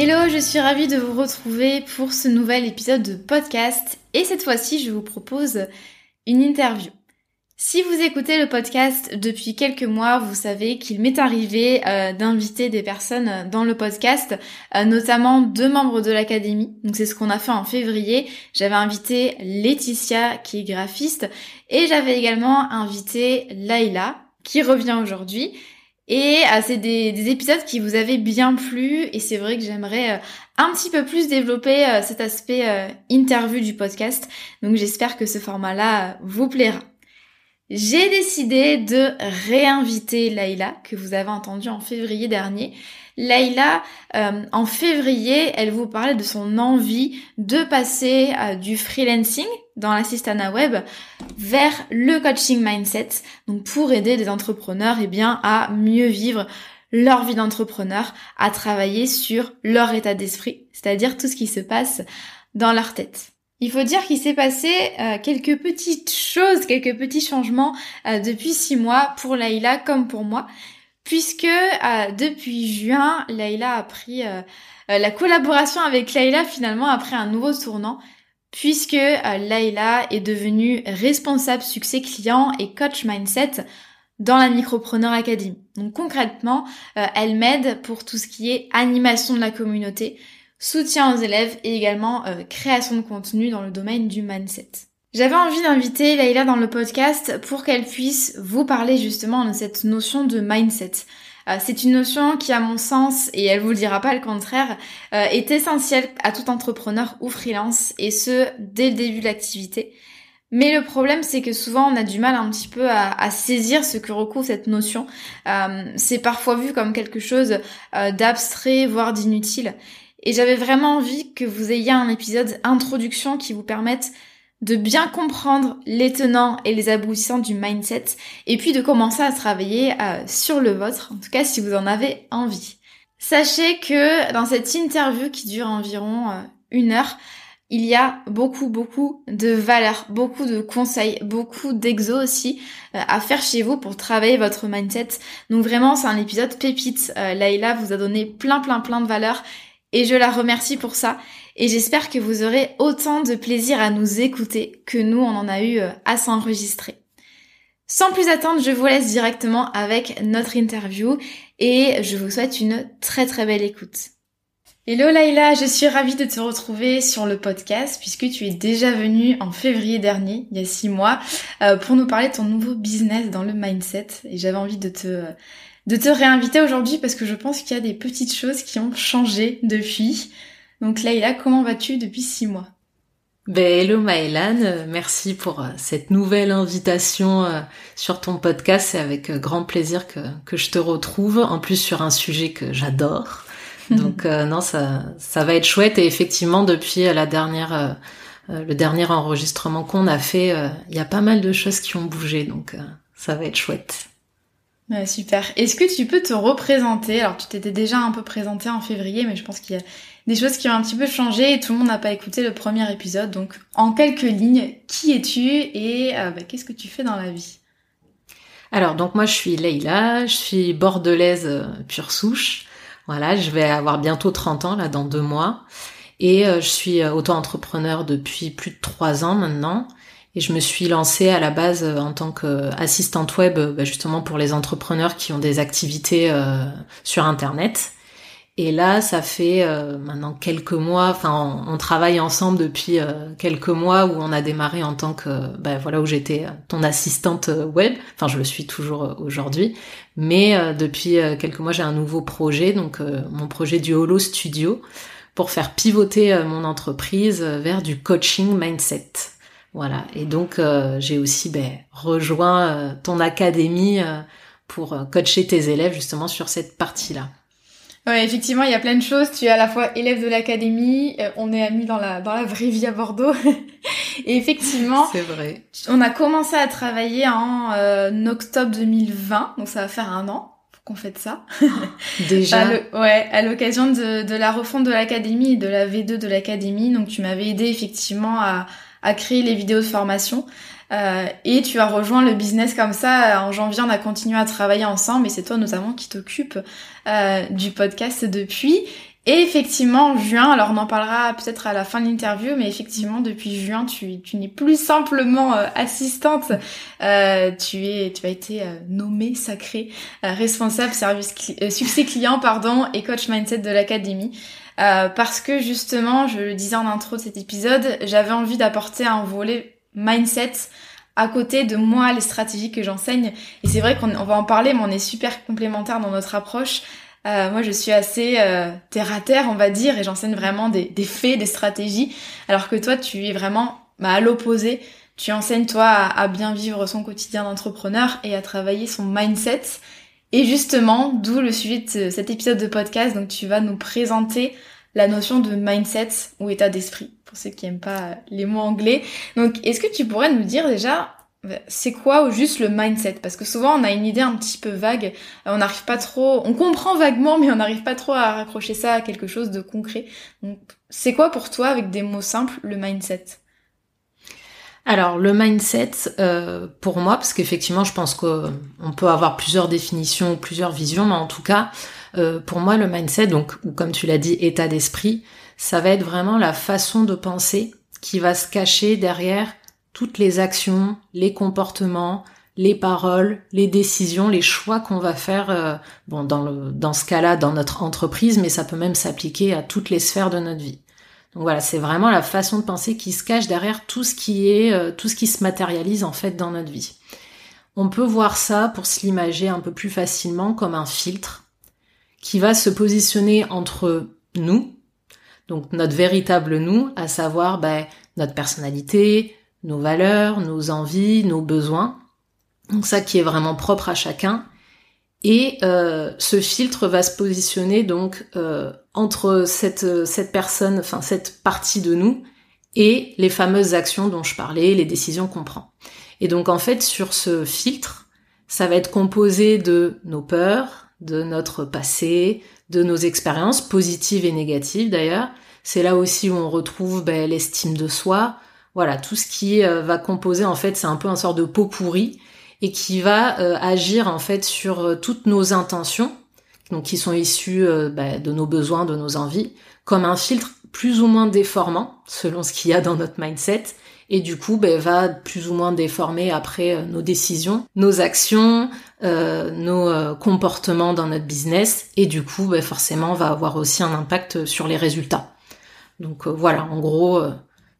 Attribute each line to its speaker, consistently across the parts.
Speaker 1: Hello, je suis ravie de vous retrouver pour ce nouvel épisode de podcast et cette fois-ci je vous propose une interview. Si vous écoutez le podcast depuis quelques mois, vous savez qu'il m'est arrivé euh, d'inviter des personnes dans le podcast, euh, notamment deux membres de l'académie. Donc c'est ce qu'on a fait en février. J'avais invité Laetitia qui est graphiste et j'avais également invité Laila qui revient aujourd'hui. Et euh, c'est des, épisodes qui vous avaient bien plu et c'est vrai que j'aimerais euh, un petit peu plus développer euh, cet aspect interview du podcast. Donc j'espère que ce format-là vous plaira. J'ai décidé de réinviter Laïla, que vous avez entendu en février dernier. Laïla, en février, elle vous parlait de son envie de passer du freelancing dans l'assistana web vers le coaching mindset, donc pour aider des entrepreneurs eh bien, à mieux vivre leur vie d'entrepreneur, à travailler sur leur état d'esprit, c'est-à-dire tout ce qui se passe dans leur tête. Il faut dire qu'il s'est passé euh, quelques petites choses, quelques petits changements euh, depuis six mois pour Laïla comme pour moi, puisque euh, depuis juin, Laïla a pris la collaboration avec Laïla finalement après un nouveau tournant puisque euh, Layla est devenue responsable succès client et coach mindset dans la Micropreneur Academy. Donc concrètement, euh, elle m'aide pour tout ce qui est animation de la communauté, soutien aux élèves et également euh, création de contenu dans le domaine du mindset. J'avais envie d'inviter Layla dans le podcast pour qu'elle puisse vous parler justement de cette notion de mindset. Euh, c'est une notion qui, à mon sens, et elle vous le dira pas le contraire, euh, est essentielle à tout entrepreneur ou freelance, et ce, dès le début de l'activité. Mais le problème, c'est que souvent, on a du mal un petit peu à, saisir ce que recouvre cette notion. Euh, c'est parfois vu comme quelque chose d'abstrait, voire d'inutile. Et j'avais vraiment envie que vous ayez un épisode introduction qui vous permette de bien comprendre les tenants et les aboutissants du mindset et puis de commencer à travailler euh, sur le vôtre, en tout cas si vous en avez envie. Sachez que dans cette interview qui dure environ euh, une heure, il y a beaucoup beaucoup de valeurs, beaucoup de conseils, beaucoup d'exos aussi euh, à faire chez vous pour travailler votre mindset. Donc vraiment c'est un épisode pépite. Laïla vous a donné plein plein plein de valeurs et je la remercie pour ça et j'espère que vous aurez autant de plaisir à nous écouter que nous on en a eu euh, à s'enregistrer. Sans plus attendre, je vous laisse directement avec notre interview et je vous souhaite une très très belle écoute. Hello Laila, je suis ravie de te retrouver sur le podcast puisque tu es déjà venue en février dernier, il y a six mois, euh, pour nous parler de ton nouveau business dans le mindset et j'avais envie de te de te réinviter aujourd'hui parce que je pense qu'il y a des petites choses qui ont changé depuis. Donc Leïla, comment vas-tu depuis six mois?
Speaker 2: Ben, hello Maëlan, euh, merci pour euh, cette nouvelle invitation euh, sur ton podcast. C'est avec grand plaisir que, que je te retrouve, en plus sur un sujet que j'adore. Donc non, ça, ça va être chouette. Et effectivement, depuis la dernière, le dernier enregistrement qu'on a fait, il y a pas mal de choses qui ont bougé. Donc ça va être chouette.
Speaker 1: Ouais, super. Est-ce que tu peux te représenter? Alors, tu t'étais déjà un peu présenté en février, mais je pense qu'il y a des choses qui ont un petit peu changé et tout le monde n'a pas écouté le premier épisode. Donc, en quelques lignes, qui es-tu et euh, bah, qu'est-ce que tu fais dans la vie?
Speaker 2: Alors donc moi je suis Leïla, je suis bordelaise pure souche. Voilà, je vais avoir bientôt 30 ans là dans deux mois. Et je suis auto-entrepreneur depuis plus de trois ans maintenant. Et je me suis lancée à la base euh, en tant qu'assistante web, euh, bah, justement pour les entrepreneurs qui ont des activités euh, sur Internet. Et là, ça fait maintenant quelques mois. Enfin, on, travaille ensemble depuis quelques mois où on a démarré en tant que, bah, voilà, où j'étais ton assistante web. Enfin, je le suis toujours aujourd'hui. Mais depuis quelques mois, j'ai un nouveau projet, donc mon projet du Holo Studio, pour faire pivoter mon entreprise vers du coaching mindset. Voilà. Et donc euh, j'ai aussi ben, rejoint euh, ton académie euh, pour coacher tes élèves justement sur cette partie-là.
Speaker 1: Ouais, effectivement, il y a plein de choses. Tu es à la fois élève de l'académie, on est amis dans la dans la vraie vie à Bordeaux. et effectivement,
Speaker 2: c'est vrai.
Speaker 1: On a commencé à travailler en octobre 2020, donc ça va faire un an qu'on fait ça.
Speaker 2: Déjà.
Speaker 1: ouais, à l'occasion de, de la refonte de l'académie et de la V2 de l'académie. Donc tu m'avais aidé effectivement à, à créer les vidéos de formation. Euh, et tu as rejoint le business comme ça. En janvier, on a continué à travailler ensemble et c'est toi notamment qui t'occupe euh, du podcast depuis. Et effectivement, en juin, alors on en parlera peut-être à la fin de l'interview, mais effectivement, depuis juin, tu, tu n'es plus simplement euh, assistante, euh, tu es, tu as été euh, nommée sacrée responsable service succès client, pardon, et coach mindset de l'académie. Euh, parce que justement, je le disais en intro de cet épisode, j'avais envie d'apporter un volet mindset à côté de moi, les stratégies que j'enseigne. Et c'est vrai qu'on va en parler, mais on est super complémentaires dans notre approche. Euh, moi, je suis assez euh, terre à terre, on va dire, et j'enseigne vraiment des, faits, des stratégies, alors que toi, tu es vraiment bah, à l'opposé. Tu enseignes, toi, à, à bien vivre son quotidien d'entrepreneur et à travailler son mindset. Et justement, d'où le sujet de cet épisode de podcast. Donc, tu vas nous présenter la notion de mindset ou état d'esprit, pour ceux qui aiment pas les mots anglais. Donc, est-ce que tu pourrais nous dire déjà, c'est quoi juste le mindset? Parce que souvent, on a une idée un petit peu vague. On n'arrive pas trop, on comprend vaguement, mais on n'arrive pas trop à raccrocher ça à quelque chose de concret. Donc, c'est quoi pour toi, avec des mots simples, le mindset?
Speaker 2: Alors le mindset, euh, pour moi, parce qu'effectivement, je pense qu'on peut avoir plusieurs définitions, plusieurs visions, mais en tout cas, euh, pour moi, le mindset, donc ou comme tu l'as dit, état d'esprit, ça va être vraiment la façon de penser qui va se cacher derrière toutes les actions, les comportements, les paroles, les décisions, les choix qu'on va faire, euh, bon, dans, dans ce cas-là, dans notre entreprise, mais ça peut même s'appliquer à toutes les sphères de notre vie. Donc voilà, c'est vraiment la façon de penser qui se cache derrière tout ce qui est, euh, tout ce qui se matérialise en fait dans notre vie. On peut voir ça pour se un peu plus facilement comme un filtre qui va se positionner entre nous, donc notre véritable nous, à savoir ben, notre personnalité, nos valeurs, nos envies, nos besoins. Donc ça qui est vraiment propre à chacun. Et euh, ce filtre va se positionner donc euh, entre cette, cette personne, enfin cette partie de nous, et les fameuses actions dont je parlais, les décisions qu'on prend. Et donc en fait sur ce filtre, ça va être composé de nos peurs, de notre passé, de nos expériences positives et négatives d'ailleurs. C'est là aussi où on retrouve ben, l'estime de soi. Voilà, tout ce qui euh, va composer en fait, c'est un peu un sort de pot pourri et qui va euh, agir en fait sur euh, toutes nos intentions, donc qui sont issues bah, de nos besoins, de nos envies, comme un filtre plus ou moins déformant selon ce qu'il y a dans notre mindset, et du coup bah, va plus ou moins déformer après nos décisions, nos actions, nos comportements dans notre business, et du coup bah, forcément va avoir aussi un impact sur les résultats. Donc voilà, en gros,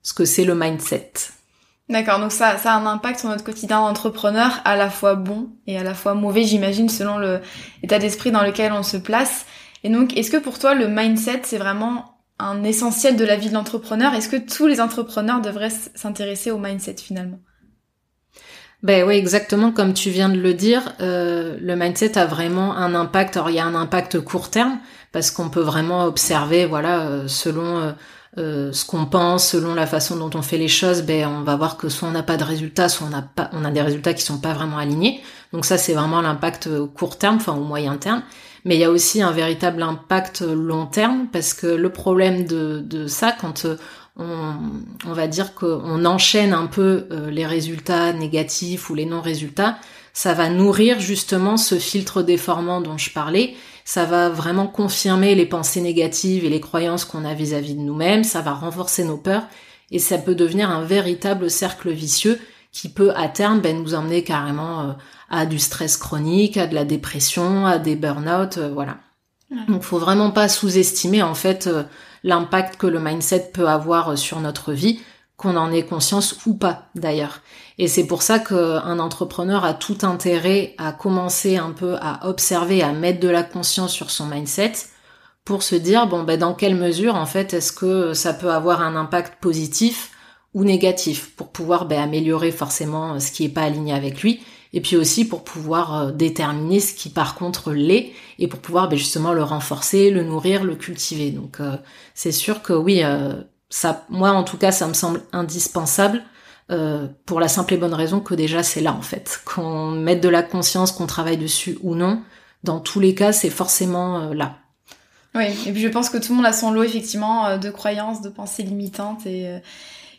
Speaker 2: ce que c'est le mindset.
Speaker 1: D'accord, donc ça, ça a un impact sur notre quotidien d'entrepreneur, à la fois bon et à la fois mauvais, j'imagine, selon l'état d'esprit dans lequel on se place. Et donc, est-ce que pour toi, le mindset, c'est vraiment un essentiel de la vie de l'entrepreneur? Est-ce que tous les entrepreneurs devraient s'intéresser au mindset finalement?
Speaker 2: Ben oui, exactement comme tu viens de le dire, euh, le mindset a vraiment un impact. Alors il y a un impact court terme parce qu'on peut vraiment observer, voilà, euh, selon euh, euh, ce qu'on pense, selon la façon dont on fait les choses, ben on va voir que soit on n'a pas de résultats, soit on a pas, on a des résultats qui sont pas vraiment alignés. Donc ça c'est vraiment l'impact court terme, enfin au moyen terme. Mais il y a aussi un véritable impact long terme parce que le problème de, de ça, quand euh, on, on va dire qu'on enchaîne un peu euh, les résultats négatifs ou les non-résultats, ça va nourrir justement ce filtre déformant dont je parlais. Ça va vraiment confirmer les pensées négatives et les croyances qu'on a vis-à-vis de nous-mêmes. Ça va renforcer nos peurs et ça peut devenir un véritable cercle vicieux qui peut à terme ben, nous emmener carrément euh, à du stress chronique, à de la dépression, à des burn-out, euh, voilà. Donc faut vraiment pas sous-estimer en fait euh, l'impact que le mindset peut avoir sur notre vie, qu'on en ait conscience ou pas d'ailleurs. Et c'est pour ça qu'un entrepreneur a tout intérêt à commencer un peu à observer, à mettre de la conscience sur son mindset pour se dire bon ben dans quelle mesure en fait est-ce que ça peut avoir un impact positif ou négatif pour pouvoir ben, améliorer forcément ce qui est pas aligné avec lui et puis aussi pour pouvoir euh, déterminer ce qui par contre l'est et pour pouvoir ben, justement le renforcer, le nourrir, le cultiver. Donc euh, c'est sûr que oui, euh, ça, moi en tout cas, ça me semble indispensable pour la simple et bonne raison que déjà c'est là en fait, qu'on mette de la conscience, qu'on travaille dessus ou non. Dans tous les cas, c'est forcément là.
Speaker 1: Oui, et puis je pense que tout le monde a son lot effectivement de croyances, de pensées limitantes et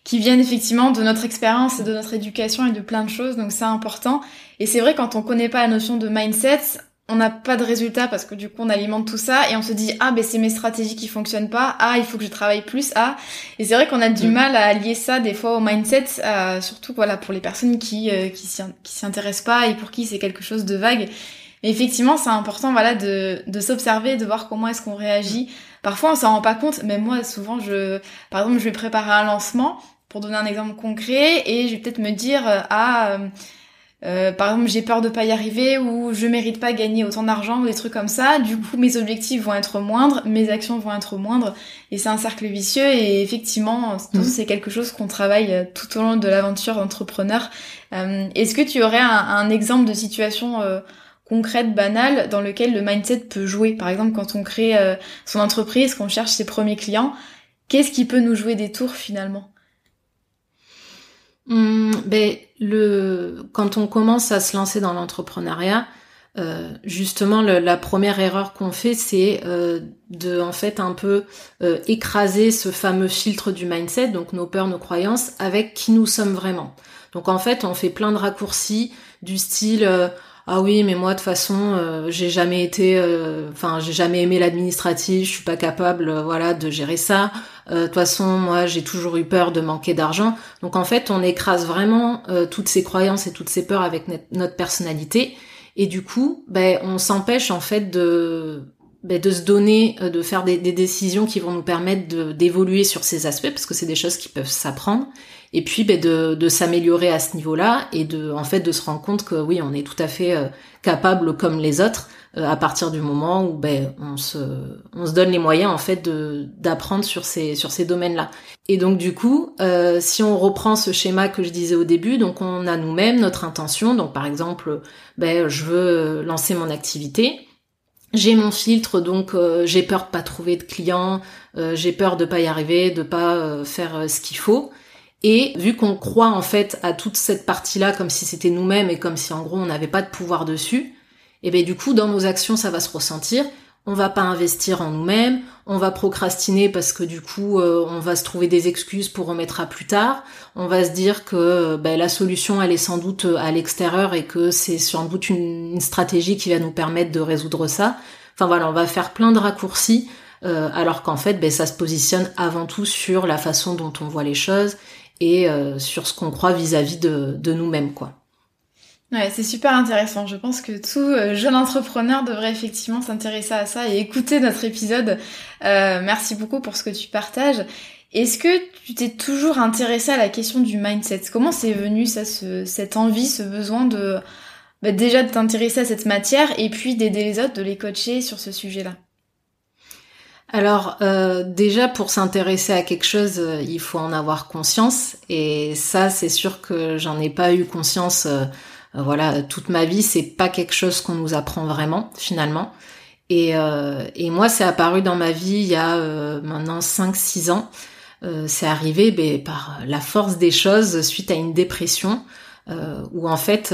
Speaker 1: qui viennent effectivement de notre expérience et de notre éducation et de plein de choses, donc c'est important. Et c'est vrai quand on connaît pas la notion de mindset, on n'a pas de résultat parce que du coup on alimente tout ça et on se dit ah ben c'est mes stratégies qui fonctionnent pas. Ah il faut que je travaille plus. Ah. Et c'est vrai qu'on a du mm. mal à lier ça des fois au mindset euh, surtout voilà pour les personnes qui euh, qui s'y intéressent pas et pour qui c'est quelque chose de vague. Mais effectivement c'est important voilà de de s'observer de voir comment est-ce qu'on réagit parfois on s'en rend pas compte mais moi souvent je par exemple je vais préparer un lancement pour donner un exemple concret et je vais peut-être me dire euh, ah euh, euh, par exemple j'ai peur de pas y arriver ou je mérite pas gagner autant d'argent ou des trucs comme ça du coup mes objectifs vont être moindres mes actions vont être moindres et c'est un cercle vicieux et effectivement mhm. c'est quelque chose qu'on travaille tout au long de l'aventure d'entrepreneur est-ce que tu aurais un, exemple de situation concrète banale dans lequel le mindset peut jouer par exemple quand on crée son entreprise qu'on cherche ses premiers clients qu'est-ce qui peut nous jouer des tours finalement?
Speaker 2: Hum, ben, le, quand on commence à se lancer dans l'entrepreneuriat, euh, justement, la première erreur qu'on fait, c'est euh, de en fait un peu euh, écraser ce fameux filtre du mindset, donc nos peurs, nos croyances, avec qui nous sommes vraiment. Donc en fait, on fait plein de raccourcis du style ah oui, mais moi de toute façon, euh, j'ai jamais été, euh, enfin j'ai jamais aimé l'administratif, je suis pas capable, euh, voilà, de gérer ça. De toute façon, moi j'ai toujours eu peur de manquer d'argent. Donc en fait, on écrase vraiment toutes ces croyances et toutes ces peurs avec notre personnalité, et du coup, ben on s'empêche en fait de de se donner, de faire des, des, décisions qui vont nous permettre d'évoluer sur ces aspects, parce que c'est des choses qui peuvent s'apprendre. Et puis ben, de, de s'améliorer à ce niveau-là et de en fait de se rendre compte que oui on est tout à fait euh, capable comme les autres euh, à partir du moment où ben on se on se donne les moyens en fait d'apprendre sur ces sur ces domaines-là. Et donc du coup euh, si on reprend ce schéma que je disais au début donc on a nous-mêmes notre intention. Donc par exemple ben je veux lancer mon activité j'ai mon filtre, donc j'ai peur de pas trouver de clients, j'ai peur de pas y arriver, de pas faire ce qu'il faut. Et vu qu'on croit en fait à toute cette partie-là comme si c'était nous-mêmes et comme si en gros on n'avait pas de pouvoir dessus, et eh bien du coup dans nos actions ça va se ressentir. On va pas investir en nous-mêmes, on va procrastiner parce que du coup euh, on va se trouver des excuses pour remettre à plus tard. On va se dire que ben, la solution elle est sans doute euh, à l'extérieur et que c'est sans doute une, stratégie qui va nous permettre de résoudre ça. Enfin voilà, on va faire plein de raccourcis euh, alors qu'en fait ben, ça se positionne avant tout sur la façon dont on voit les choses et sur ce qu'on croit vis-à-vis de, de nous-mêmes, quoi.
Speaker 1: Ouais, c'est super intéressant. Je pense que tout euh, jeune entrepreneur devrait effectivement s'intéresser à ça et écouter notre épisode. Euh, merci beaucoup pour ce que tu partages. Est-ce que tu t'es toujours intéressé à la question du mindset? Comment c'est venu ça, ce, cette envie, ce besoin de bah, déjà de t'intéresser à cette matière et puis d'aider les autres, de les coacher sur ce sujet-là?
Speaker 2: Alors euh, déjà pour s'intéresser à quelque chose, euh, il faut en avoir conscience et ça c'est sûr que j'en ai pas eu conscience. Euh, voilà, toute ma vie c'est pas quelque chose qu'on nous apprend vraiment finalement. Et, et moi c'est apparu dans ma vie il y a maintenant 5-6 ans. c'est arrivé ben, par la force des choses suite à une dépression où en fait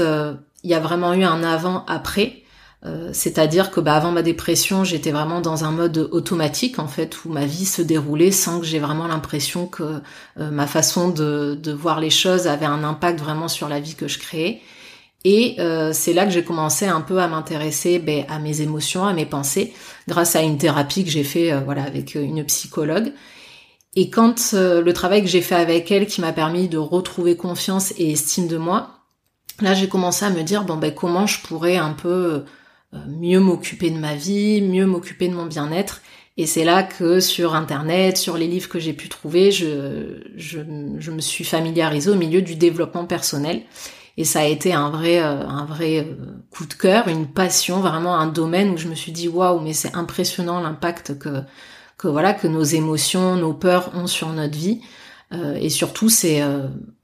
Speaker 2: il y a vraiment eu un avant-après. Euh, c'est-à-dire que bah, avant ma dépression, j'étais vraiment dans un mode automatique en fait où ma vie se déroulait sans que j'ai vraiment l'impression que euh, ma façon de, voir les choses avait un impact vraiment sur la vie que je créais. Et euh, c'est là que j'ai commencé un peu à m'intéresser ben, à mes émotions, à mes pensées, grâce à une thérapie que j'ai fait euh, voilà avec une psychologue. Et quand le travail que j'ai fait avec elle, qui m'a permis de retrouver confiance et estime de moi, là j'ai commencé à me dire bon ben comment je pourrais un peu mieux m'occuper de ma vie, mieux m'occuper de mon bien-être et c'est là que sur Internet, sur les livres que j'ai pu trouver, je, je, je, me suis familiarisée au milieu du développement personnel. Et ça a été un vrai, euh, un vrai euh, coup de cœur, une passion, vraiment un domaine où je me suis dit waouh, mais c'est impressionnant l'impact que, que voilà, que nos émotions, nos peurs ont sur notre vie. Euh, et surtout, c'est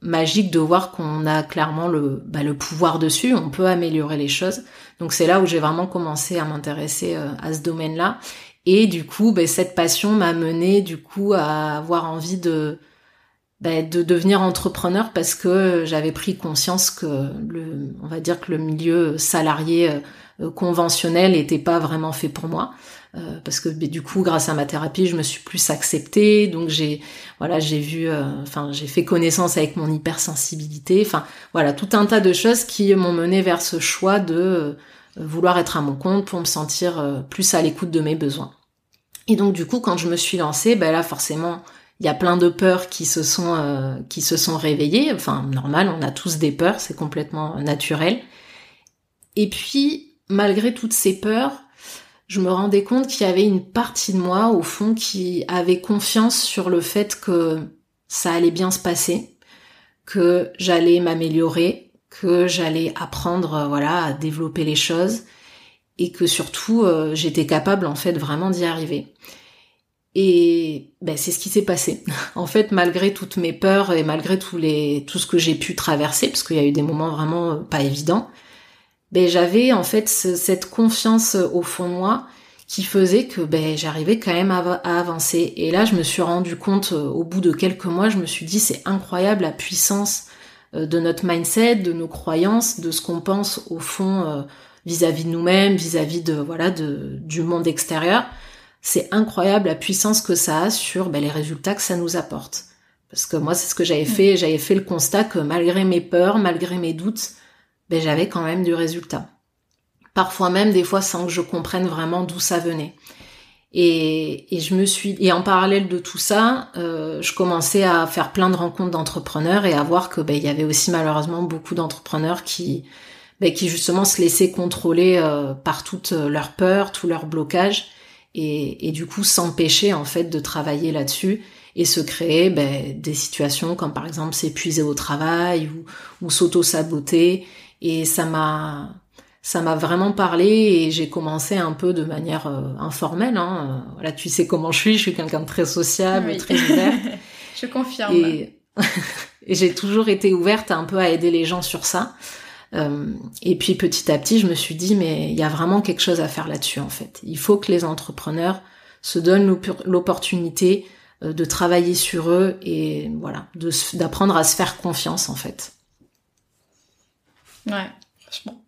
Speaker 2: magique de voir qu'on a clairement le, bah, le pouvoir dessus. On peut améliorer les choses. Donc c'est là où j'ai vraiment commencé à m'intéresser à ce domaine-là. Et du coup, ben, cette passion m'a mené du coup à avoir envie de ben, de devenir entrepreneur parce que j'avais pris conscience que le, on va dire que le milieu salarié euh, conventionnel n'était pas vraiment fait pour moi. Euh, parce que ben, du coup, grâce à ma thérapie, je me suis plus acceptée, donc j'ai voilà, j'ai vu, euh, enfin, j'ai fait connaissance avec mon hypersensibilité, enfin voilà, tout un tas de choses qui m'ont mené vers ce choix de vouloir être à mon compte pour me sentir euh, plus à l'écoute de mes besoins. Et donc du coup, quand je me suis lancée, ben là forcément, il y a plein de peurs qui se sont euh, qui se sont réveillées. Enfin, normal, on a tous des peurs, c'est complètement naturel. Et puis, malgré toutes ces peurs, je me rendais compte qu'il y avait une partie de moi au fond qui avait confiance sur le fait que ça allait bien se passer, que j'allais m'améliorer, que j'allais apprendre euh, voilà à développer les choses et que surtout euh, j'étais capable en fait vraiment d'y arriver. Et ben, c'est ce qui s'est passé. en fait, malgré toutes mes peurs et malgré tous les tout ce que j'ai pu traverser, parce qu'il y a eu des moments vraiment euh, pas évidents, ben j'avais en fait cette confiance au fond de moi qui faisait que ben j'arrivais quand même à, à, avancer. Et là, je me suis rendu compte au bout de quelques mois, je me suis dit c'est incroyable la puissance euh, de notre mindset, de nos croyances, de ce qu'on pense au fond euh, vis-à-vis de nous-mêmes, vis-à-vis de voilà de, du monde extérieur. C'est incroyable la puissance que ça a sur ben, les résultats que ça nous apporte. Parce que moi, c'est ce que j'avais fait. J'avais fait le constat que malgré mes peurs, malgré mes doutes, ben, j'avais quand même du résultat. Parfois même, des fois, sans que je comprenne vraiment d'où ça venait. Et, et, je me suis et en parallèle de tout ça, euh, je commençais à faire plein de rencontres d'entrepreneurs et à voir que ben, il y avait aussi malheureusement beaucoup d'entrepreneurs qui ben, qui justement se laissaient contrôler euh, par toutes leurs peurs, tous leurs blocages et, et du coup s'empêcher en fait de travailler là-dessus et se créer ben, des situations comme par exemple s'épuiser au travail ou, ou s'auto-saboter et ça m'a ça m'a vraiment parlé et j'ai commencé un peu de manière euh, informelle. Hein. Voilà, tu sais comment je suis, je suis quelqu'un de très sociable, très ouvert.
Speaker 1: je confirme.
Speaker 2: Et, et j'ai toujours été ouverte un peu à aider les gens sur ça. Euh, et puis petit à petit, je me suis dit, mais il y a vraiment quelque chose à faire là-dessus en fait. Il faut que les entrepreneurs se donnent l'opportunité euh, de travailler sur eux et voilà, d'apprendre à se faire confiance en fait.
Speaker 1: Ouais,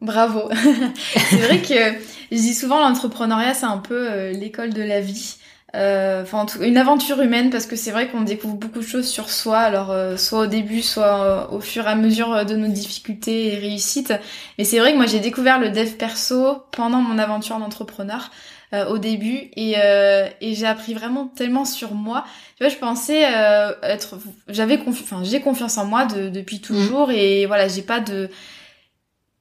Speaker 1: bravo. c'est vrai que je dis souvent l'entrepreneuriat, c'est un peu euh, l'école de la vie. Euh, enfin, une aventure humaine parce que c'est vrai qu'on découvre beaucoup de choses sur soi, alors euh, soit au début, soit au fur et à mesure de nos difficultés et réussites. Mais c'est vrai que moi j'ai découvert le dev perso pendant mon aventure d'entrepreneur. au début et, et j'ai appris vraiment tellement sur moi. Tu vois, je pensais être, j'avais enfin j'ai confiance en moi depuis toujours mmh. et voilà, j'ai pas de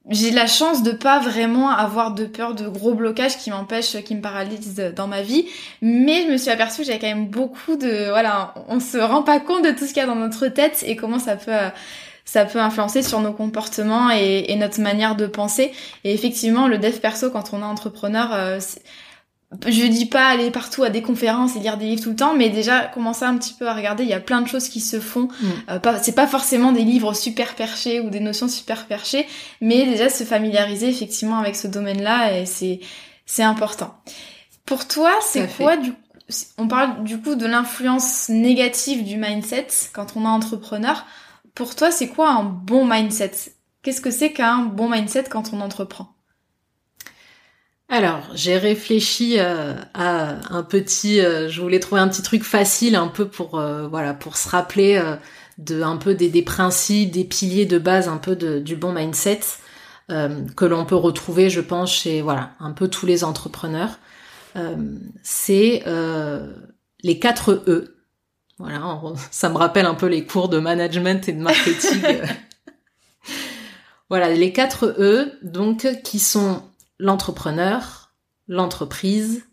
Speaker 1: j'ai la chance de pas vraiment avoir de peur de gros blocages qui m'empêchent, qui me paralysent dans ma vie. Mais je me suis aperçue que j'avais quand même beaucoup de, voilà, on se rend pas compte de tout ce qu'il y a dans notre tête et comment ça peut, ça peut influencer sur nos comportements et, et notre manière de penser. Et effectivement, le dev perso, quand on est entrepreneur, euh, je dis pas aller partout à des conférences et lire des livres tout le temps, mais déjà commencer un petit peu à regarder, il y a plein de choses qui se font. Mm. Euh, c'est pas forcément des livres super perchés ou des notions super perchées, mais déjà se familiariser effectivement avec ce domaine-là et c'est c'est important. Pour toi, c'est quoi du on parle du coup de l'influence négative du mindset quand on est entrepreneur. Pour toi, c'est quoi un bon mindset? Qu'est-ce que c'est qu'un bon mindset quand on entreprend?
Speaker 2: Alors, j'ai réfléchi euh, à un petit, euh, je voulais trouver un petit truc facile, un peu pour euh, voilà, pour se rappeler de un peu des, des, principes, des piliers de base, un peu de, du bon mindset. que l'on peut retrouver, je pense, chez voilà un peu tous les entrepreneurs. c'est les quatre E. Voilà, ça me rappelle un peu les cours de management et de marketing. voilà, les quatre E, donc, qui sont l'entrepreneur, l'entreprise,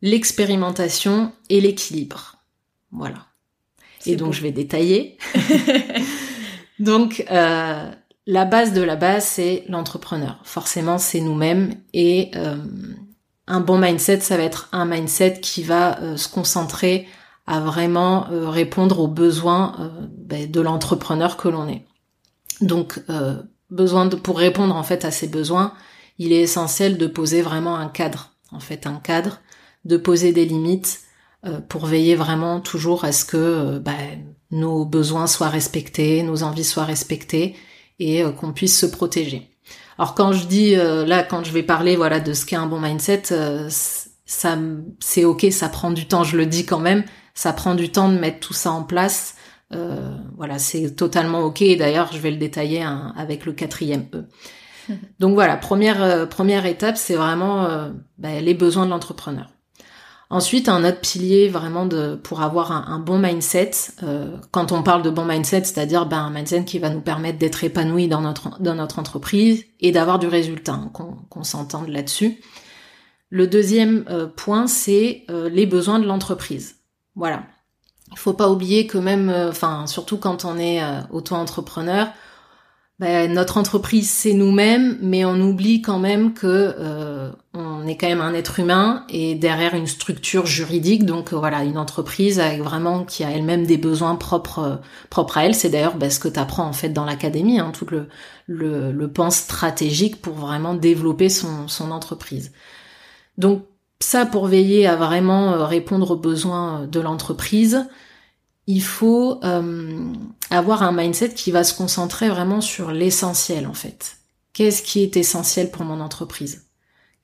Speaker 2: l'expérimentation et l'équilibre. Voilà. Et donc, je vais détailler. donc, euh, la base de la base, c'est l'entrepreneur. Forcément, c'est nous-mêmes. Et euh, un bon mindset, ça va être un mindset qui va euh, se concentrer à vraiment répondre aux besoins ben, de l'entrepreneur que l'on est. Donc, besoin de, pour répondre en fait à ces besoins, il est essentiel de poser vraiment un cadre. En fait, un cadre, de poser des limites, euh, pour veiller vraiment toujours à ce que euh, bah, nos besoins soient respectés, nos envies soient respectées et euh, qu'on puisse se protéger. Alors quand je dis là, quand je vais parler voilà de ce qu'est un bon mindset, ça c'est ok, ça prend du temps, je le dis quand même, ça prend du temps de mettre tout ça en place. voilà, c'est totalement ok. D'ailleurs, je vais le détailler hein, avec le quatrième E. Donc voilà, première première étape, c'est vraiment bah, les besoins de l'entrepreneur. Ensuite, un autre pilier vraiment de pour avoir un, bon mindset. Euh, quand on parle de bon mindset, c'est-à-dire ben, un mindset qui va nous permettre d'être épanoui dans notre dans notre entreprise et d'avoir du résultat, hein, qu'on s'entende là-dessus. Le deuxième euh, point, c'est euh, les besoins de l'entreprise. Voilà. Il faut pas oublier que même, enfin surtout quand on est auto-entrepreneur, ben, notre entreprise c'est nous-mêmes, mais on oublie quand même que euh, on est quand même un être humain et derrière une structure juridique. Donc euh, voilà, une entreprise avec vraiment qui a elle-même des besoins propres euh, propres à elle. C'est d'ailleurs ben, ce que tu apprends en fait dans l'académie, hein, tout le, le le stratégique pour vraiment développer son son entreprise. Donc ça pour veiller à vraiment répondre aux besoins de l'entreprise il faut euh, avoir un mindset qui va se concentrer vraiment sur l'essentiel en fait. Qu'est-ce qui est essentiel pour mon entreprise?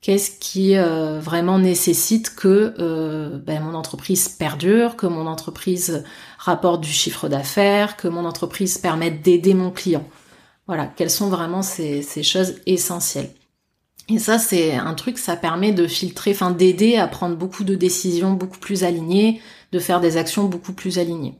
Speaker 2: Qu'est-ce qui euh, vraiment nécessite que euh, ben, mon entreprise perdure, que mon entreprise rapporte du chiffre d'affaires, que mon entreprise permette d'aider mon client? Voilà, quelles sont vraiment ces, ces choses essentielles? Et ça, c'est un truc, ça permet de filtrer, enfin d'aider à prendre beaucoup de décisions beaucoup plus alignées, de faire des actions beaucoup plus alignées.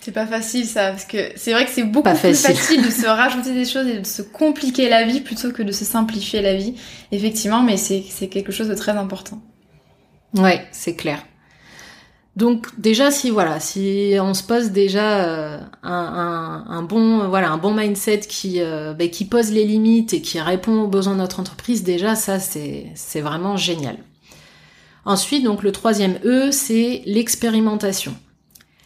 Speaker 1: C'est pas facile ça, parce que c'est vrai que c'est beaucoup plus facile. de se rajouter des choses et de se compliquer la vie plutôt que de se simplifier la vie. Effectivement, mais c'est quelque chose de très important.
Speaker 2: Ouais, c'est clair. Donc déjà si voilà si on se pose déjà euh, un, bon voilà un bon mindset qui euh, ben, qui pose les limites et qui répond aux besoins de notre entreprise déjà ça c'est c'est vraiment génial. Ensuite, donc le troisième E, c'est l'expérimentation.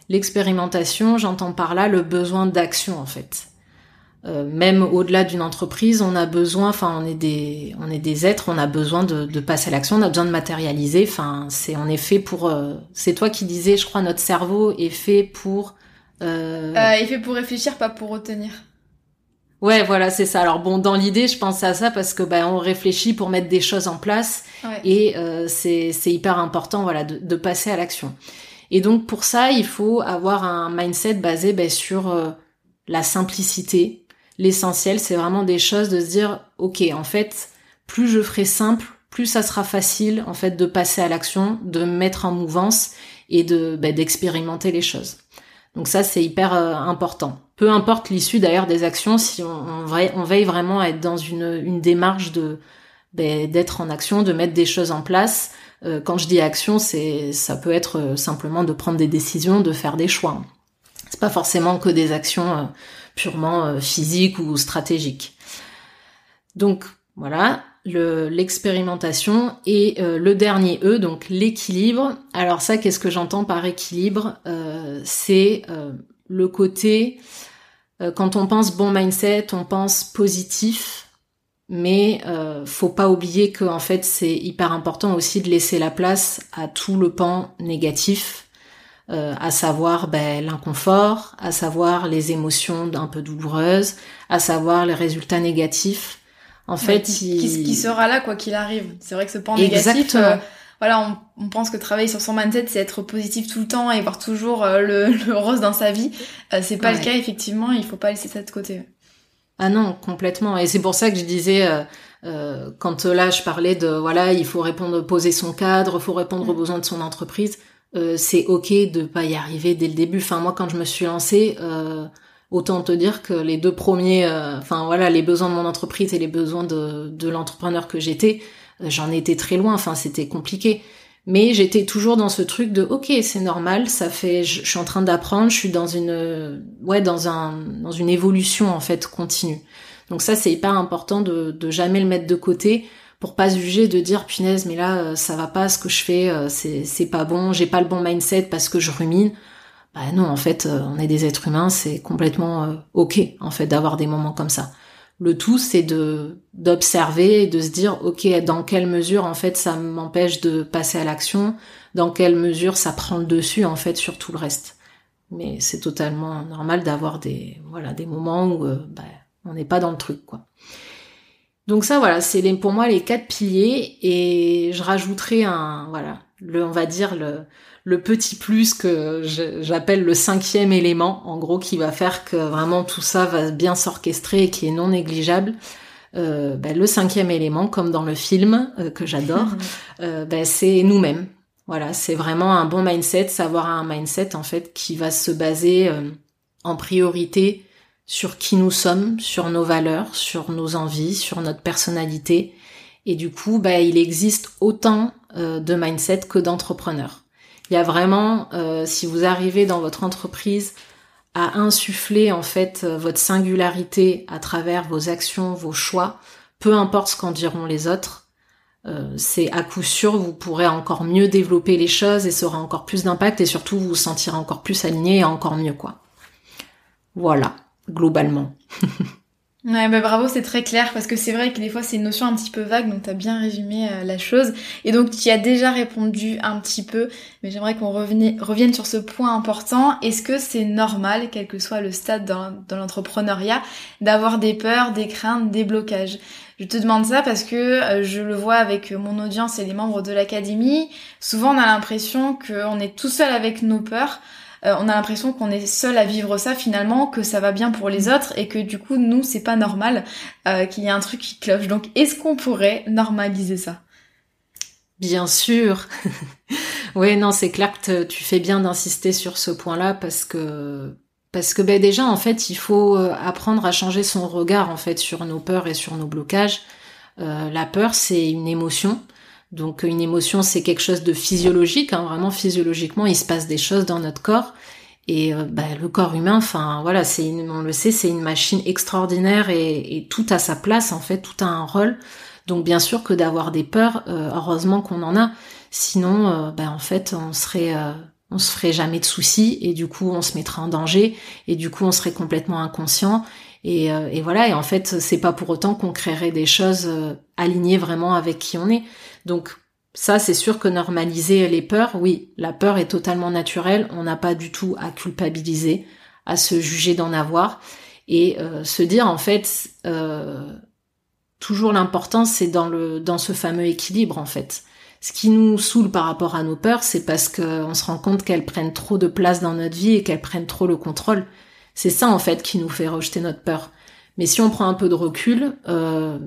Speaker 2: L'expérimentation, j'entends par là le besoin d'action en fait. Euh, même au-delà d'une entreprise, on a besoin, enfin on est des, on est des êtres, on a besoin de, passer à l'action, on a besoin de matérialiser. Enfin, c'est est fait pour. Euh, c'est toi qui disais, je crois, notre cerveau est fait pour.
Speaker 1: Euh... euh est fait pour réfléchir, pas pour retenir.
Speaker 2: Ouais, voilà, c'est ça. Alors bon, dans l'idée, je pense à ça parce que ben on réfléchit pour mettre des choses en place et euh, c'est c'est hyper important, voilà, de, de passer à l'action. Et donc pour ça, il faut avoir un mindset basé ben, sur euh, la simplicité. L'essentiel, c'est vraiment des choses de se dire, ok, en fait, plus je ferai simple, plus ça sera facile en fait de passer à l'action, de mettre en mouvance et de ben, d'expérimenter les choses. Donc ça, c'est hyper euh, important. Peu importe l'issue d'ailleurs des actions, si on, on, veille vraiment à être dans une, une démarche de ben, d'être en action, de mettre des choses en place. Euh, quand je dis action, c'est ça peut être euh, simplement de prendre des décisions, de faire des choix. C'est pas forcément que des actions purement physiques ou stratégiques. Donc voilà, l'expérimentation et euh, le dernier E, donc l'équilibre. Alors ça, qu'est-ce que j'entends par équilibre? Euh, C'est euh, le côté, quand on pense bon mindset, on pense positif, mais faut pas oublier que en fait c'est hyper important aussi de laisser la place à tout le pan négatif, à savoir ben, l'inconfort, à savoir les émotions un peu douloureuses, à savoir les résultats négatifs en fait,
Speaker 1: qui, sera là quoi qu'il arrive. C'est vrai que ce point négatif, euh, voilà, on, pense que travailler sur son mindset, c'est être positif tout le temps et voir toujours euh, le, rose dans sa vie. Euh, c'est pas le cas effectivement. Il faut pas laisser ça de côté.
Speaker 2: Ah non, complètement. Et c'est pour ça que je disais, euh, euh, quand là je parlais de, voilà, il faut répondre, poser son cadre, il faut répondre aux mm. besoins de son entreprise, euh, c'est ok de pas y arriver dès le début. Enfin, moi, quand je me suis lancée, autant te dire que les deux premiers, enfin voilà, les besoins de mon entreprise et les besoins de, de l'entrepreneur que j'étais, j'en étais très loin. Enfin, c'était compliqué. Mais j'étais toujours dans ce truc de ok c'est normal, ça fait je, suis en train d'apprendre, je suis dans une ouais dans un dans une évolution en fait continue. Donc ça c'est hyper important de, de jamais le mettre de côté pour pas juger de dire punaise mais là euh, ça va pas ce que je fais euh, c'est c'est pas bon, j'ai pas le bon mindset parce que je rumine. Bah non en fait euh, on est des êtres humains, c'est complètement ok en fait d'avoir des moments comme ça. Le tout, c'est de d'observer et de se dire, ok, dans quelle mesure en fait ça m'empêche de passer à l'action, dans quelle mesure ça prend le dessus en fait sur tout le reste? Mais c'est totalement normal d'avoir des voilà des moments où euh, bah, on n'est pas dans le truc quoi. Donc ça voilà, c'est pour moi les quatre piliers et je rajouterai un voilà le on va dire le le petit plus que j'appelle le cinquième élément, en gros, qui va faire que vraiment tout ça va bien s'orchestrer et qui est non négligeable. Euh, ben, le cinquième élément, comme dans le film euh, que j'adore, euh, ben, c'est nous-mêmes. Voilà, c'est vraiment un bon mindset, savoir un mindset en fait qui va se baser en priorité sur qui nous sommes, sur nos valeurs, sur nos envies, sur notre personnalité. Et du coup, ben, il existe autant de mindset que d'entrepreneurs. Il y a vraiment, euh, si vous arrivez dans votre entreprise à insuffler en fait euh, votre singularité à travers vos actions, vos choix, peu importe ce qu'en diront les autres, euh, c'est à coup sûr vous pourrez encore mieux développer les choses et ça aura encore plus d'impact et surtout vous vous sentirez encore plus aligné et encore mieux quoi. Voilà, globalement.
Speaker 1: Ouais, bah bravo, c'est très clair parce que c'est vrai que des fois c'est une notion un petit peu vague, donc t'as bien résumé euh, la chose. Et donc tu as déjà répondu un petit peu, mais j'aimerais qu'on revienne sur ce point important. Est-ce que c'est normal, quel que soit le stade dans, dans l'entrepreneuriat, d'avoir des peurs, des craintes, des blocages? Je te demande ça parce que euh, je le vois avec mon audience et les membres de l'académie. Souvent, on a l'impression qu'on est tout seul avec nos peurs. Euh, on a l'impression qu'on est seul à vivre ça finalement, que ça va bien pour les mm. autres et que du coup nous c'est pas normal euh, qu'il y ait un truc qui cloche. Donc est-ce qu'on pourrait normaliser ça?
Speaker 2: Bien sûr. oui, non, c'est clair que tu fais bien d'insister sur ce point-là parce que parce que ben déjà en fait il faut euh, apprendre à changer son regard en fait sur nos peurs et sur nos blocages. la peur c'est une émotion donc une émotion, c'est quelque chose de physiologique, hein, vraiment physiologiquement, il se passe des choses dans notre corps. Et euh, bah, le corps humain, enfin voilà, c'est on le sait, c'est une machine extraordinaire et, tout a sa place en fait, tout a un rôle. Donc bien sûr que d'avoir des peurs, euh, heureusement qu'on en a. Sinon, euh, bah, en fait, on serait, on se ferait jamais de soucis et du coup, on se mettrait en danger et du coup, on serait complètement inconscient. Et, et voilà. Et en fait, c'est pas pour autant qu'on créerait des choses alignées vraiment avec qui on est. Donc ça, c'est sûr que normaliser les peurs, oui, la peur est totalement naturelle, on n'a pas du tout à culpabiliser, à se juger d'en avoir, et euh, se dire en fait, euh, toujours l'important, c'est dans le dans ce fameux équilibre en fait. Ce qui nous saoule par rapport à nos peurs, c'est parce qu'on se rend compte qu'elles prennent trop de place dans notre vie et qu'elles prennent trop le contrôle. C'est ça en fait qui nous fait rejeter notre peur. Mais si on prend un peu de recul, euh,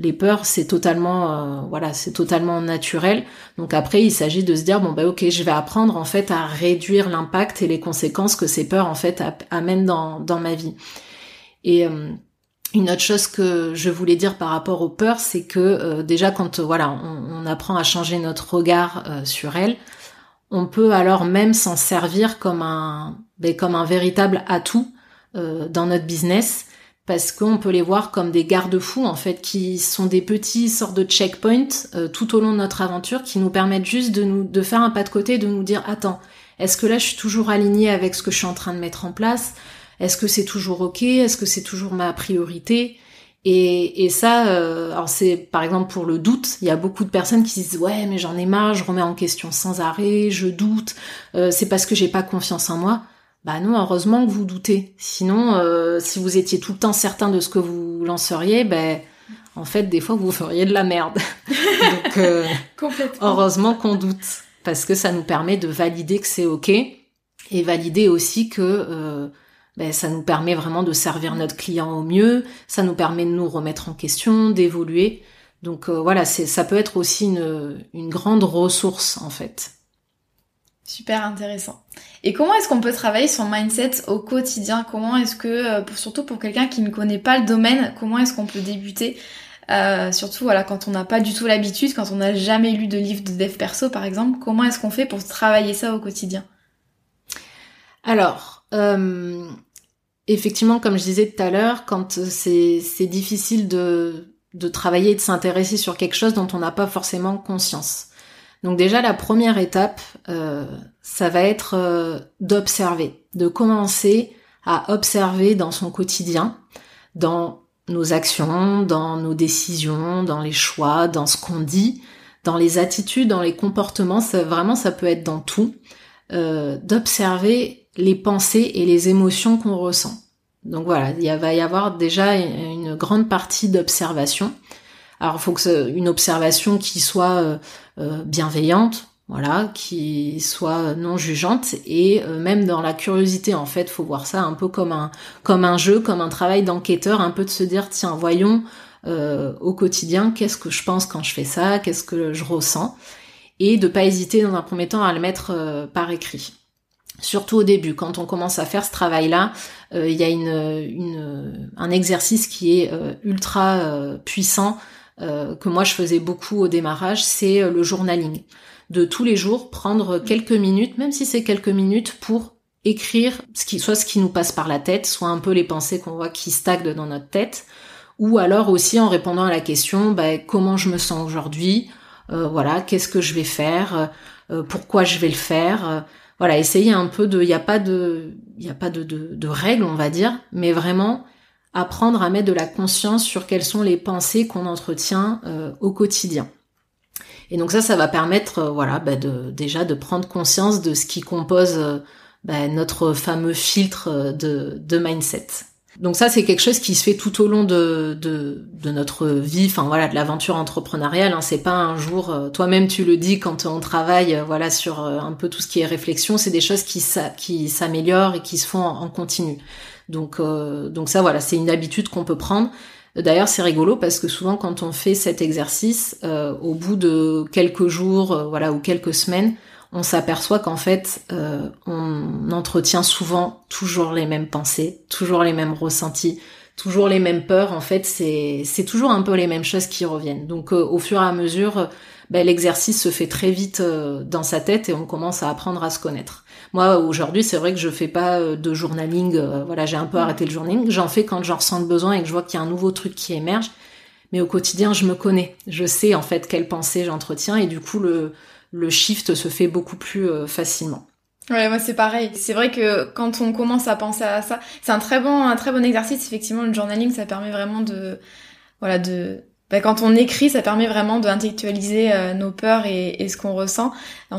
Speaker 2: les peurs c'est totalement euh, voilà c'est totalement naturel. Donc après il s'agit de se dire bon bah ok je vais apprendre en fait à réduire l'impact et les conséquences que ces peurs en fait amènent dans, ma vie. Et euh, une autre chose que je voulais dire par rapport aux peurs c'est que euh, déjà quand voilà on, apprend à changer notre regard sur elles on peut alors même s'en servir comme un ben, comme un véritable atout dans notre business parce qu'on peut les voir comme des garde-fous en fait, qui sont des petits sortes de checkpoints euh, tout au long de notre aventure, qui nous permettent juste de nous de faire un pas de côté, de nous dire attends, est-ce que là je suis toujours alignée avec ce que je suis en train de mettre en place? Est-ce que c'est toujours ok? Est-ce que c'est toujours ma priorité? Et, et, ça, euh, alors c'est par exemple pour le doute, il y a beaucoup de personnes qui disent ouais mais j'en ai marre, je remets en question sans arrêt, je doute, euh, c'est parce que j'ai pas confiance en moi. Bah non, heureusement que vous doutez. Sinon, euh, si vous étiez tout le temps certain de ce que vous lanceriez, ben en fait, des fois, vous feriez de la merde. Donc, euh, heureusement qu'on doute, parce que ça nous permet de valider que c'est ok et valider aussi que euh, ben, ça nous permet vraiment de servir notre client au mieux, ça nous permet de nous remettre en question, d'évoluer. Donc euh, voilà, c'est ça peut être aussi une, une grande ressource en fait.
Speaker 1: Super intéressant. Et comment est-ce qu'on peut travailler son mindset au quotidien? Comment est-ce que, euh, surtout pour quelqu'un qui ne connaît pas le domaine, comment est-ce qu'on peut débuter? Euh, Surtout voilà, quand on n'a pas du tout l'habitude, quand on n'a jamais lu de livre de dev perso par exemple, comment est-ce qu'on fait pour travailler ça au quotidien?
Speaker 2: Alors, euh, effectivement, comme je disais tout à l'heure, quand c'est difficile de, de travailler et de s'intéresser sur quelque chose dont on n'a pas forcément conscience. Donc déjà, la première étape, euh, ça va être euh, d'observer, de commencer à observer dans son quotidien, dans nos actions, dans nos décisions, dans les choix, dans ce qu'on dit, dans les attitudes, dans les comportements, ça, vraiment ça peut être dans tout, euh, d'observer les pensées et les émotions qu'on ressent. Donc voilà, il va y avoir déjà une grande partie d'observation. Alors il faut que ce, une observation qui soit euh, euh, bienveillante, voilà, qui soit non jugeante et euh, même dans la curiosité en fait, faut voir ça un peu comme un comme un jeu, comme un travail d'enquêteur, un peu de se dire tiens voyons au quotidien qu'est-ce que je pense quand je fais ça, qu'est-ce que je ressens et de pas hésiter dans un premier temps à le mettre par écrit. Surtout au début, quand on commence à faire ce travail-là, il y a une, une, un exercice qui est ultra puissant euh, que moi je faisais beaucoup au démarrage, c'est euh, le journaling. De tous les jours, prendre quelques minutes, même si c'est quelques minutes, pour écrire ce qui, soit ce qui nous passe par la tête, soit un peu les pensées qu'on voit qui stagnent dans notre tête, ou alors aussi en répondant à la question bah, comment je me sens aujourd'hui, euh, voilà, qu'est-ce que je vais faire, pourquoi je vais le faire. voilà, essayer un peu de, il n'y a pas de, il a pas de, de, de règles, on va dire, mais vraiment apprendre à mettre de la conscience sur quelles sont les pensées qu'on entretient euh, au quotidien. Et donc ça, ça va permettre, euh, voilà, bah de, déjà de prendre conscience de ce qui compose euh, bah, notre fameux filtre de, de mindset. Donc ça, c'est quelque chose qui se fait tout au long de, de, de notre vie, enfin voilà, de l'aventure entrepreneuriale. Hein. C'est pas un jour, toi-même tu le dis quand on travaille, voilà, sur un peu tout ce qui est réflexion, c'est des choses qui, qui s'améliorent et qui se font en continu. Donc, euh, donc ça, voilà, c'est une habitude qu'on peut prendre. D'ailleurs, c'est rigolo parce que souvent, quand on fait cet exercice, euh, au bout de quelques jours, euh, voilà, ou quelques semaines, on s'aperçoit qu'en fait, on entretient souvent toujours les mêmes pensées, toujours les mêmes ressentis, toujours les mêmes peurs. En fait, c'est c'est toujours un peu les mêmes choses qui reviennent. Donc, au fur et à mesure, ben, l'exercice se fait très vite dans sa tête et on commence à apprendre à se connaître. Moi, aujourd'hui, c'est vrai que je fais pas euh, de journaling. Euh, voilà, j'ai un peu mm. arrêté le journaling. J'en fais quand j'en ressens le besoin et que je vois qu'il y a un nouveau truc qui émerge. Mais au quotidien, je me connais. Je sais en fait quelle pensée j'entretiens et du coup, le, le shift se fait beaucoup plus euh, facilement.
Speaker 1: Ouais, moi c'est pareil. C'est vrai que quand on commence à penser à ça, c'est un très bon, un très bon exercice. Effectivement, le journaling, ça permet vraiment de, voilà, de bah, quand on écrit, ça permet vraiment d'intellectualiser euh, nos peurs et, et ce qu'on ressent.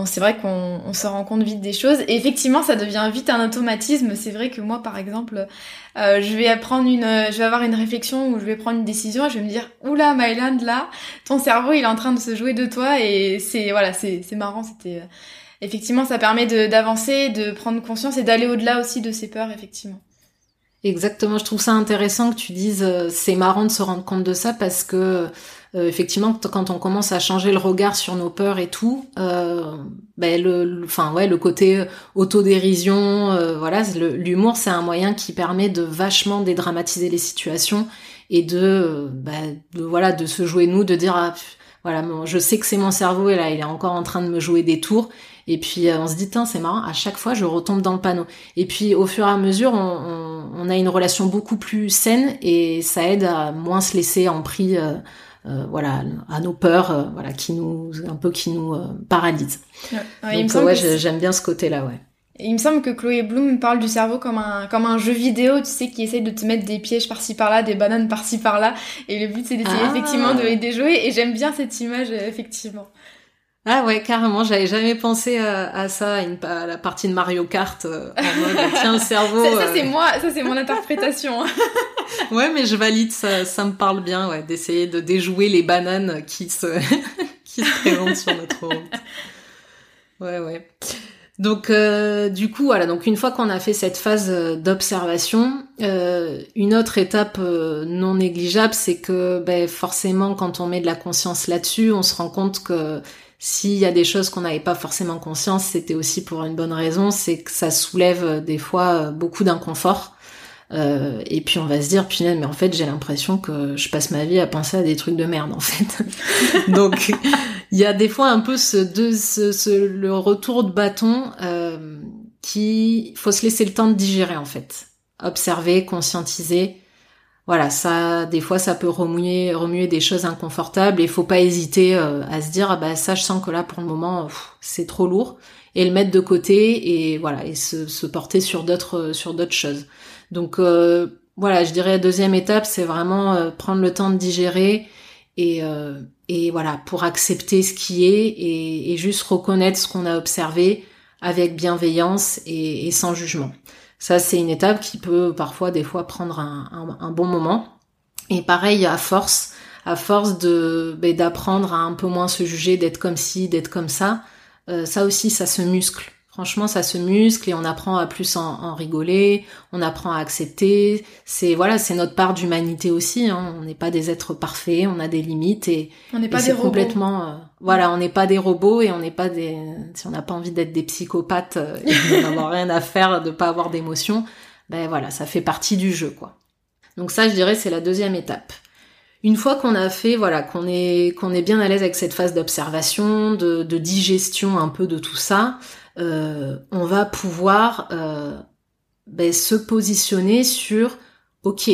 Speaker 1: C'est vrai qu'on on se rend compte vite des choses. Et effectivement, ça devient vite un automatisme. C'est vrai que moi, par exemple, euh, je vais prendre une, je vais avoir une réflexion ou je vais prendre une décision et je vais me dire, oula, Myland, là, ton cerveau, il est en train de se jouer de toi et c'est, voilà, c'est, marrant. C'était, euh, effectivement, ça permet d'avancer, de prendre conscience et d'aller au-delà aussi de ses peurs, effectivement.
Speaker 2: Exactement, je trouve ça intéressant que tu dises euh, c'est marrant de se rendre compte de ça parce que euh, effectivement quand on commence à changer le regard sur nos peurs et tout, euh, ben le, enfin ouais le côté autodérision, euh, voilà l'humour c'est un moyen qui permet de vachement dédramatiser les situations et de, ben, de voilà de se jouer nous, de dire ah, voilà je sais que c'est mon cerveau et là il est encore en train de me jouer des tours et puis on se dit tiens c'est marrant à chaque fois je retombe dans le panneau et puis au fur et à mesure on on a une relation beaucoup plus saine et ça aide à moins se laisser en pris euh, euh, voilà à nos peurs euh, voilà qui nous un peu qui nous paralysent donc ouais j'aime bien ce côté là ouais
Speaker 1: il me semble que Chloé Bloom parle du cerveau comme un, comme un jeu vidéo, tu sais, qui essaye de te mettre des pièges par-ci par-là, des bananes par-ci par-là. Et le but, c'est d'essayer ah. effectivement de les déjouer. Et j'aime bien cette image, effectivement.
Speaker 2: Ah ouais, carrément, j'avais jamais pensé à, ça, à, la partie de Mario Kart euh, en mode tiens le cerveau.
Speaker 1: Ça, ça c'est euh. moi, ça c'est mon interprétation.
Speaker 2: ouais, mais je valide, ça, ça me parle bien, ouais, d'essayer de déjouer les bananes qui se qui se présentent sur notre route. Ouais, ouais. Donc euh, du coup voilà donc une fois qu'on a fait cette phase euh, d'observation, euh, une autre étape non négligeable c'est que ben, forcément quand on met de la conscience là-dessus, on se rend compte que s'il y a des choses qu'on n'avait pas forcément conscience, c'était aussi pour une bonne raison, c'est que ça soulève des fois beaucoup d'inconfort. Euh, et puis on va se dire, punaise, mais en fait j'ai l'impression que je passe ma vie à penser à des trucs de merde en fait. Donc il y a des fois un peu ce, de, ce, le retour de bâton euh, qui faut se laisser le temps de digérer en fait, observer, conscientiser. Voilà, ça, des fois, ça peut remuer, remuer des choses inconfortables et faut pas hésiter euh, à se dire, ah bah ça, je sens que là, pour le moment, c'est trop lourd et le mettre de côté et voilà et se, porter sur d'autres sur d'autres choses. Donc euh, voilà, je dirais deuxième étape, c'est vraiment euh, prendre le temps de digérer et, euh, et voilà pour accepter ce qui est et, juste reconnaître ce qu'on a observé avec bienveillance et sans jugement. Ça, c'est une étape qui peut parfois, des fois, prendre un, bon moment. Et pareil, à force, à force de ben, d'apprendre à un peu moins se juger, d'être comme ci, d'être comme ça, euh, ça aussi, ça se muscle. Franchement, ça se muscle et on apprend à plus en, en rigoler, on apprend à accepter. C'est voilà, c'est notre part d'humanité aussi. Hein. On n'est pas des êtres parfaits, on a des limites et
Speaker 1: on n'est pas des
Speaker 2: complètement.
Speaker 1: Robots.
Speaker 2: Euh, voilà, on n'est pas des robots et on n'est pas des. Si on n'a pas envie d'être des psychopathes euh, et d'avoir rien à faire, de pas avoir d'émotions, ben voilà, ça fait partie du jeu quoi. Donc ça, je dirais, c'est la deuxième étape. Une fois qu'on a fait, voilà, qu'on est qu'on est bien à l'aise avec cette phase d'observation, de, de, digestion un peu de tout ça, euh, on va pouvoir euh, ben, se positionner sur, ok,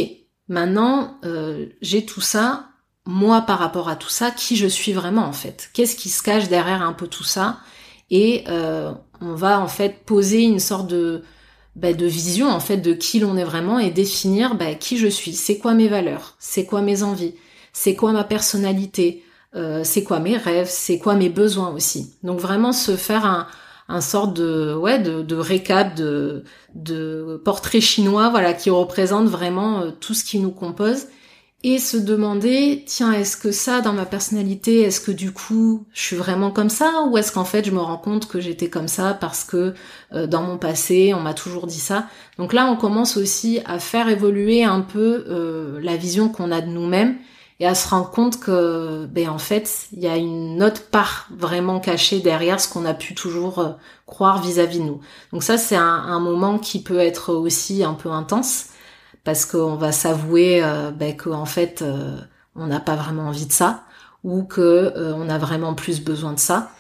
Speaker 2: maintenant euh, j'ai tout ça, moi par rapport à tout ça, qui je suis vraiment en fait? Qu'est-ce qui se cache derrière un peu tout ça? Et euh, on va en fait poser une sorte de bah, de vision en fait de qui l'on est vraiment et définir bah, qui je suis, c'est quoi mes valeurs, c'est quoi mes envies, c'est quoi ma personnalité, c'est quoi mes rêves, c'est quoi mes besoins aussi? Donc vraiment se faire un, un sorte de ouais de, récap de, de portrait chinois voilà qui représente vraiment euh, tout ce qui nous compose. Et se demander tiens est-ce que ça dans ma personnalité est-ce que du coup je suis vraiment comme ça ou est-ce qu'en fait je me rends compte que j'étais comme ça parce que euh, dans mon passé on m'a toujours dit ça. Donc là on commence aussi à faire évoluer un peu euh, la vision qu'on a de nous-mêmes et à se rendre compte que ben en fait il y a une autre part vraiment cachée derrière ce qu'on a pu toujours euh, croire vis-à-vis de nous donc ça c'est un, moment qui peut être aussi un peu intense parce qu'on va s'avouer euh, ben, qu'en fait euh, on n'a pas vraiment envie de ça ou que euh, on a vraiment plus besoin de ça.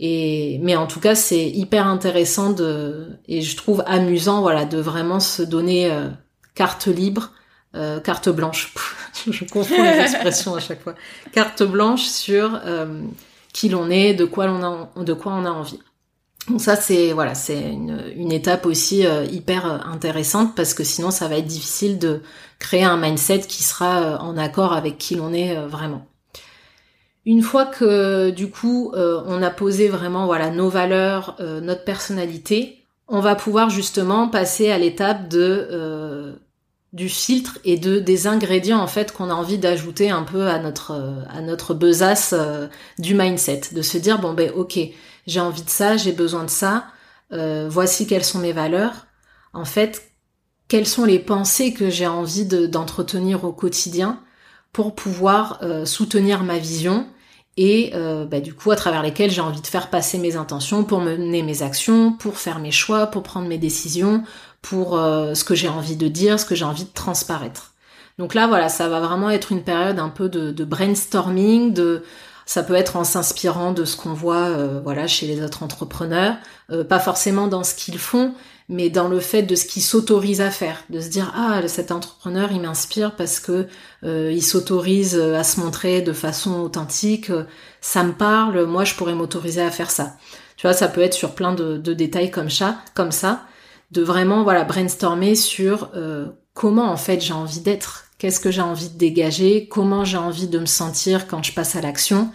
Speaker 2: Et mais en tout cas c'est hyper intéressant de et je trouve amusant voilà de vraiment se donner carte libre, carte blanche. je confonds les expressions à chaque fois. Carte blanche sur qui l'on est, de quoi l'on a de quoi on a envie. Donc ça c'est voilà c'est une, étape aussi euh, hyper euh, intéressante parce que sinon ça va être difficile de créer un mindset qui sera euh, en accord avec qui l'on est vraiment. Une fois que du coup on a posé vraiment voilà nos valeurs, notre personnalité, on va pouvoir justement passer à l'étape de du filtre et de des ingrédients en fait qu'on a envie d'ajouter un peu à notre à notre besace du mindset, de se dire bon ben ok j'ai envie de ça, j'ai besoin de ça, euh, voici quelles sont mes valeurs. En fait, quelles sont les pensées que j'ai envie d'entretenir au quotidien pour pouvoir euh, soutenir ma vision et euh, bah, du coup à travers lesquelles j'ai envie de faire passer mes intentions pour mener mes actions, pour faire mes choix, pour prendre mes décisions, pour euh, ce que j'ai envie de dire, ce que j'ai envie de transparaître. Donc là voilà, ça va vraiment être une période un peu de, de brainstorming, de ça peut être en s'inspirant de ce qu'on voit, euh, voilà, chez les autres entrepreneurs, euh, pas forcément dans ce qu'ils font, mais dans le fait de ce qu'ils s'autorisent à faire, de se dire ah cet entrepreneur il m'inspire parce que euh, il s'autorise à se montrer de façon authentique, ça me parle, moi je pourrais m'autoriser à faire ça. Tu vois, ça peut être sur plein de, de détails comme ça, comme ça, de vraiment voilà brainstormer sur comment en fait j'ai envie d'être, qu'est-ce que j'ai envie de dégager, comment j'ai envie de me sentir quand je passe à l'action,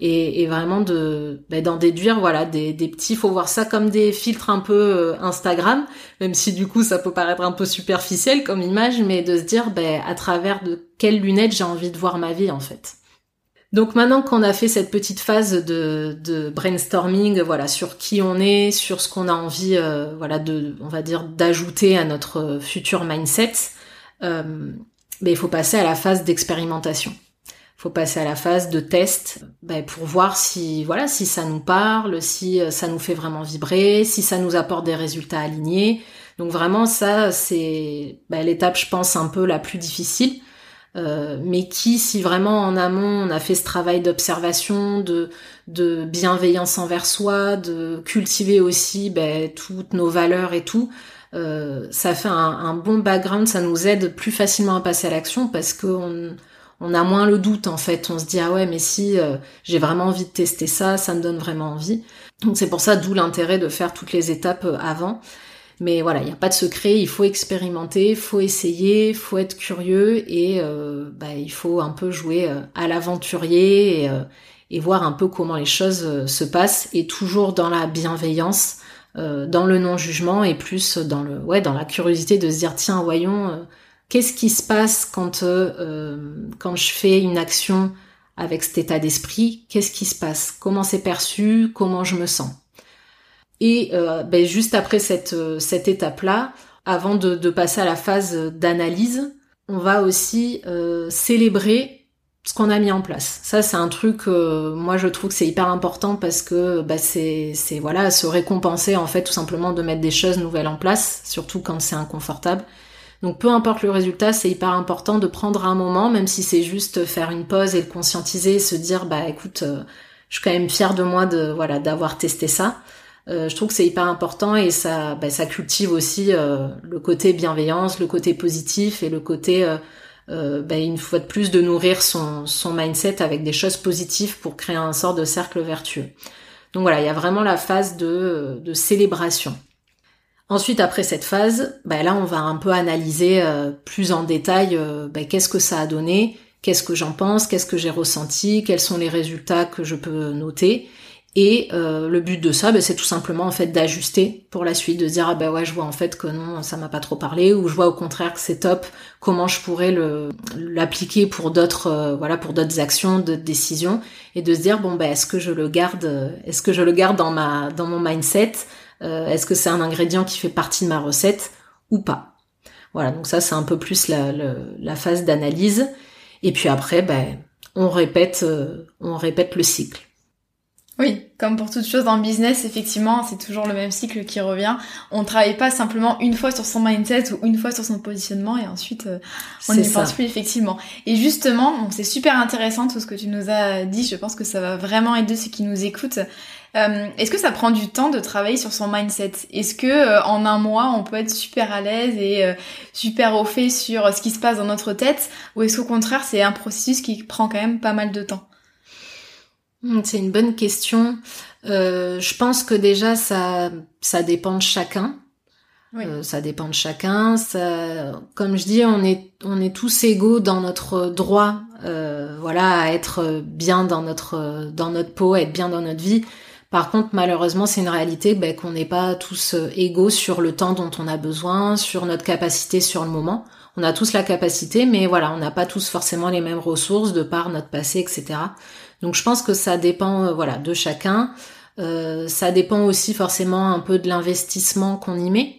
Speaker 2: et, et, vraiment de ben, d'en déduire voilà des, des petits, faut voir ça comme des filtres un peu euh, Instagram, même si du coup ça peut paraître un peu superficiel comme image, mais de se dire ben à travers de quelles lunettes j'ai envie de voir ma vie en fait. Donc maintenant qu'on a fait cette petite phase de, brainstorming, voilà, sur qui on est, sur ce qu'on a envie, euh, voilà, de, on va dire, d'ajouter à notre futur mindset, euh, mais il faut passer à la phase d'expérimentation. Il faut passer à la phase de test ben, pour voir si, voilà, si ça nous parle, si euh, ça nous fait vraiment vibrer, si ça nous apporte des résultats alignés. Donc vraiment, ça, c'est ben, l'étape, je pense, un peu la plus difficile euh, mais qui, si vraiment en amont on a fait ce travail d'observation, de, de bienveillance envers soi, de cultiver aussi ben, toutes nos valeurs et tout, euh, ça fait un, bon background, ça nous aide plus facilement à passer à l'action parce qu'on on a moins le doute en fait. On se dit ah ouais mais si euh, j'ai vraiment envie de tester ça, ça me donne vraiment envie. Donc c'est pour ça d'où l'intérêt de faire toutes les étapes avant. Mais voilà, il n'y a pas de secret, il faut expérimenter, il faut essayer, il faut être curieux et euh, bah, il faut un peu jouer euh, à l'aventurier et, euh, et, voir un peu comment les choses se passent et toujours dans la bienveillance, dans le non-jugement et plus dans le ouais dans la curiosité de se dire tiens voyons qu'est-ce qui se passe quand quand je fais une action avec cet état d'esprit, qu'est-ce qui se passe, comment c'est perçu, comment je me sens? Et euh, ben, juste après cette, euh, cette étape-là, avant de, de, passer à la phase d'analyse, on va aussi euh, célébrer ce qu'on a mis en place. Ça, c'est un truc, euh, moi je trouve que c'est hyper important parce que bah, c'est, voilà, se récompenser en fait tout simplement de mettre des choses nouvelles en place, surtout quand c'est inconfortable. Donc peu importe le résultat, c'est hyper important de prendre un moment, même si c'est juste faire une pause et le conscientiser, se dire bah écoute, je suis quand même fière de moi de voilà d'avoir testé ça. Euh, je trouve que c'est hyper important et ça, bah, ça cultive aussi euh, le côté bienveillance, le côté positif et le côté, euh, bah, une fois de plus, de nourrir son, son mindset avec des choses positives pour créer un sort de cercle vertueux. Donc voilà, il y a vraiment la phase de, de célébration. Ensuite, après cette phase, bah, là, on va un peu analyser plus en détail qu'est-ce que ça a donné, qu'est-ce que j'en pense, qu'est-ce que j'ai ressenti, quels sont les résultats que je peux noter. Et euh, le but de ça, ben, c'est tout simplement en fait d'ajuster pour la suite, de dire ah ben ouais je vois en fait que non ça m'a pas trop parlé ou je vois au contraire que c'est top, comment je pourrais le l'appliquer pour d'autres euh, voilà pour d'autres actions, d'autres décisions et de se dire bon ben est-ce que je le garde, est-ce que je le garde dans ma dans mon mindset, euh, est-ce que c'est un ingrédient qui fait partie de ma recette ou pas? Voilà donc ça c'est un peu plus la, la phase d'analyse et puis après ben on répète on répète le cycle.
Speaker 1: Oui, comme pour toute chose dans le business, effectivement, c'est toujours le même cycle qui revient. On ne travaille pas simplement une fois sur son mindset ou une fois sur son positionnement et ensuite euh, on n'y pense plus effectivement. Et justement, c'est super intéressant tout ce que tu nous as dit. Je pense que ça va vraiment aider ceux qui nous écoutent. Euh, est-ce que ça prend du temps de travailler sur son mindset? Est-ce que euh, en un mois on peut être super à l'aise et super au fait sur ce qui se passe dans notre tête, ou est-ce qu'au contraire c'est un processus qui prend quand même pas mal de temps?
Speaker 2: C'est une bonne question. Euh, je pense que déjà ça ça dépend de chacun. Euh, ça dépend de chacun. Ça, comme je dis, on est on est tous égaux dans notre droit, euh, voilà, à être bien dans notre dans notre peau, à être bien dans notre vie. Par contre, malheureusement, c'est une réalité ben, qu'on n'est pas tous égaux sur le temps dont on a besoin, sur notre capacité sur le moment. On a tous la capacité, mais voilà, on n'a pas tous forcément les mêmes ressources de par notre passé, etc. Donc je pense que ça dépend euh, voilà de chacun. Euh, ça dépend aussi forcément un peu de l'investissement qu'on y met.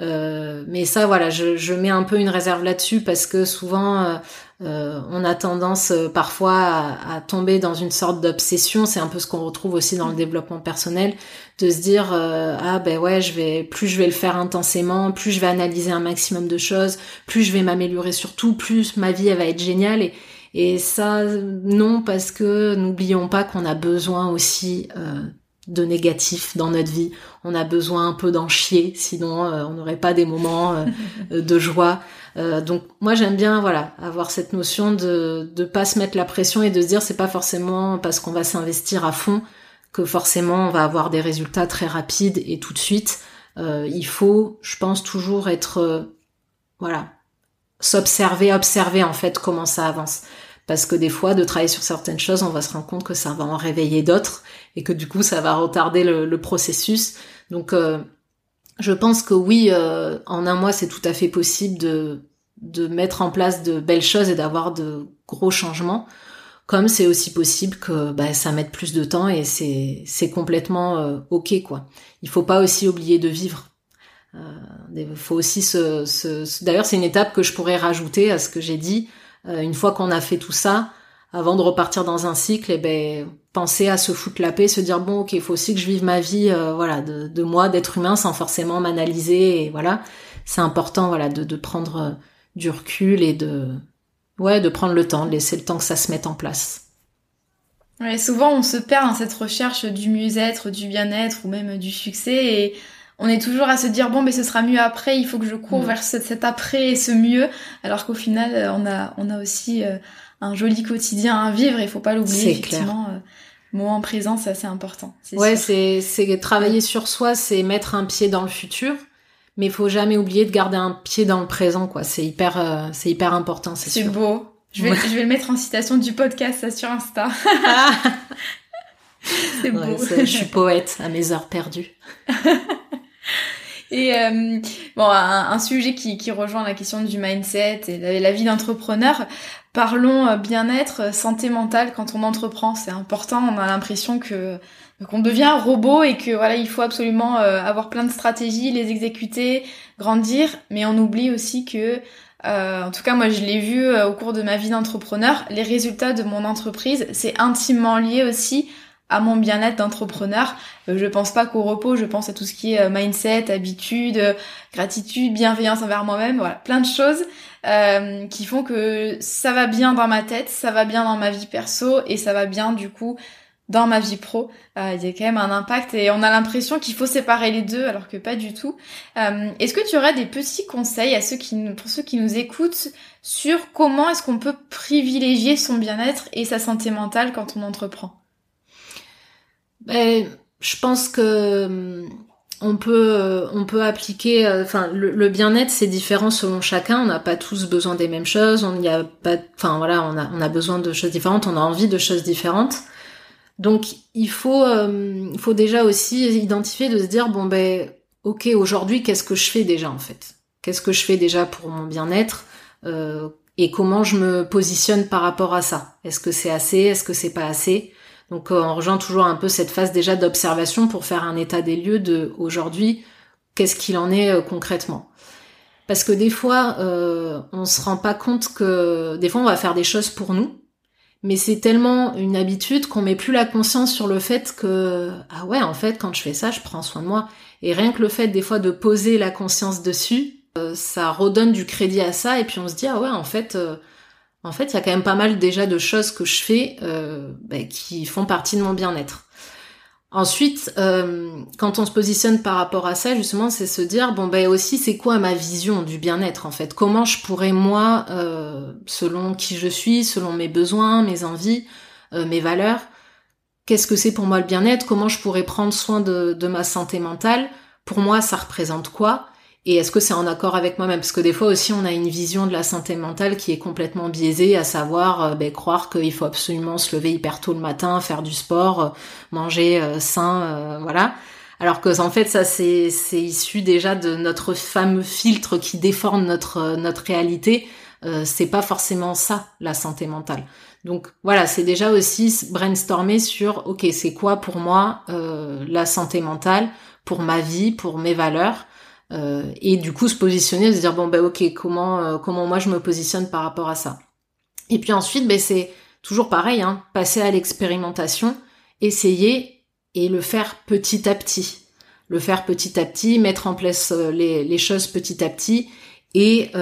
Speaker 2: Euh, mais ça, voilà, je, mets un peu une réserve là-dessus parce que souvent, on a tendance parfois à, tomber dans une sorte d'obsession. C'est un peu ce qu'on retrouve aussi dans le développement personnel, de se dire ah ben ouais, je vais plus je vais le faire intensément, plus je vais analyser un maximum de choses, plus je vais m'améliorer sur tout, plus ma vie elle va être géniale et ça, non, parce que n'oublions pas qu'on a besoin aussi euh, de négatif dans notre vie. On a besoin un peu d'en chier, sinon euh, on n'aurait pas des moments euh, de joie. donc moi j'aime bien voilà avoir cette notion de de pas se mettre la pression et de se dire c'est pas forcément parce qu'on va s'investir à fond que forcément on va avoir des résultats très rapides et tout de suite. il faut, je pense, toujours être voilà s'observer, observer en fait comment ça avance parce que des fois de travailler sur certaines choses on va se rendre compte que ça va en réveiller d'autres et que du coup ça va retarder le, processus donc euh, je pense que oui euh, en un mois c'est tout à fait possible de de mettre en place de belles choses et d'avoir de gros changements comme c'est aussi possible que bah, ça mette plus de temps et c'est c'est complètement euh, ok quoi. Il faut pas aussi oublier de vivre. Il euh, faut aussi se, se... d'ailleurs c'est une étape que je pourrais rajouter à ce que j'ai dit. Euh, une fois qu'on a fait tout ça, avant de repartir dans un cycle, et eh ben penser à se foutre la paix, se dire bon ok, il faut aussi que je vive ma vie, voilà, de, de moi, d'être humain, sans forcément m'analyser et voilà. C'est important voilà de, de prendre du recul et de ouais, de prendre le temps, de laisser le temps que ça se mette en place.
Speaker 1: Ouais, souvent on se perd dans cette recherche du mieux-être, du bien-être ou même du succès et on est toujours à se dire bon mais ce sera mieux après, il faut que je cours mm. vers cet, après et ce mieux alors qu'au final euh, on a on a aussi euh, un joli quotidien à vivre, il faut pas l'oublier effectivement. Clair. Euh, moment présent, c'est assez important.
Speaker 2: Ouais, c'est c'est travailler sur soi, c'est mettre un pied dans le futur mais il faut jamais oublier de garder un pied dans le présent, quoi. C'est hyper, euh, c'est hyper important, c'est.
Speaker 1: C'est beau. Je vais, je vais le mettre en citation du podcast, ça, sur Insta.
Speaker 2: c'est beau. je suis poète à mes heures perdues.
Speaker 1: Et euh, bon, un, sujet qui, qui, rejoint la question du mindset et la, vie d'entrepreneur. Parlons euh, bien-être, santé mentale quand on entreprend. C'est important. On a l'impression que qu'on devient robot et que voilà, il faut absolument euh, avoir plein de stratégies, les exécuter, grandir, mais on oublie aussi que euh, en tout cas, moi, je l'ai vu euh, au cours de ma vie d'entrepreneur. Les résultats de mon entreprise, c'est intimement lié aussi à mon bien-être d'entrepreneur. je pense pas qu'au repos, je pense à tout ce qui est mindset, habitude, gratitude, bienveillance envers moi-même. Voilà, plein de choses qui font que ça va bien dans ma tête, ça va bien dans ma vie perso et ça va bien du coup dans ma vie pro, euh, il y a quand même un impact et on a l'impression qu'il faut séparer les deux alors que pas du tout. Euh, est-ce que tu aurais des petits conseils à ceux qui, pour ceux qui nous écoutent sur comment est-ce qu'on peut privilégier son bien-être et sa santé mentale quand on entreprend?
Speaker 2: Ben, Je pense que hum, on peut on peut appliquer euh, enfin le, bien-être c'est différent selon chacun. On n'a pas tous besoin des mêmes choses. On y a pas enfin voilà on a on a besoin de choses différentes. On a envie de choses différentes. Donc il faut, euh, faut déjà aussi identifier de se dire bon ben ok aujourd'hui qu'est-ce que je fais déjà en fait? Qu'est-ce que je fais déjà pour mon bien-être? Euh, et comment je me positionne par rapport à ça? Est-ce que c'est assez? Est-ce que c'est pas assez? Donc euh, on rejoint toujours un peu cette phase déjà d'observation pour faire un état des lieux de aujourd'hui qu'est-ce qu'il en est concrètement. Parce que des fois, euh, on se rend pas compte que des fois on va faire des choses pour nous, mais c'est tellement une habitude qu'on met plus la conscience sur le fait que ah ouais en fait quand je fais ça je prends soin de moi et rien que le fait des fois de poser la conscience dessus euh, ça redonne du crédit à ça et puis on se dit ah ouais en fait euh, en fait il y a quand même pas mal déjà de choses que je fais euh, bah, qui font partie de mon bien-être. Ensuite, euh, quand on se positionne par rapport à ça, justement, c'est se dire bon ben aussi c'est quoi ma vision du bien-être en fait? Comment je pourrais moi, euh, selon qui je suis, selon mes besoins, mes envies, mes valeurs, qu'est-ce que c'est pour moi le bien-être? Comment je pourrais prendre soin de ma santé mentale? Pour moi, ça représente quoi? Et est-ce que c'est en accord avec moi-même? Parce que des fois aussi, on a une vision de la santé mentale qui est complètement biaisée, à savoir euh, ben, croire qu'il faut absolument se lever hyper tôt le matin, faire du sport, euh, manger euh, sain, voilà. Alors que en fait, ça c'est issu déjà de notre fameux filtre qui déforme notre notre réalité. c'est pas forcément ça la santé mentale. Donc voilà, c'est déjà aussi brainstormer sur ok, c'est quoi pour moi la santé mentale, pour ma vie, pour mes valeurs? Euh, et du coup se positionner, se dire bon ben ok comment euh, comment moi je me positionne par rapport à ça. Et puis ensuite ben c'est toujours pareil, hein, passer à l'expérimentation, essayer et le faire petit à petit, le faire petit à petit, mettre en place euh, les, les choses petit à petit et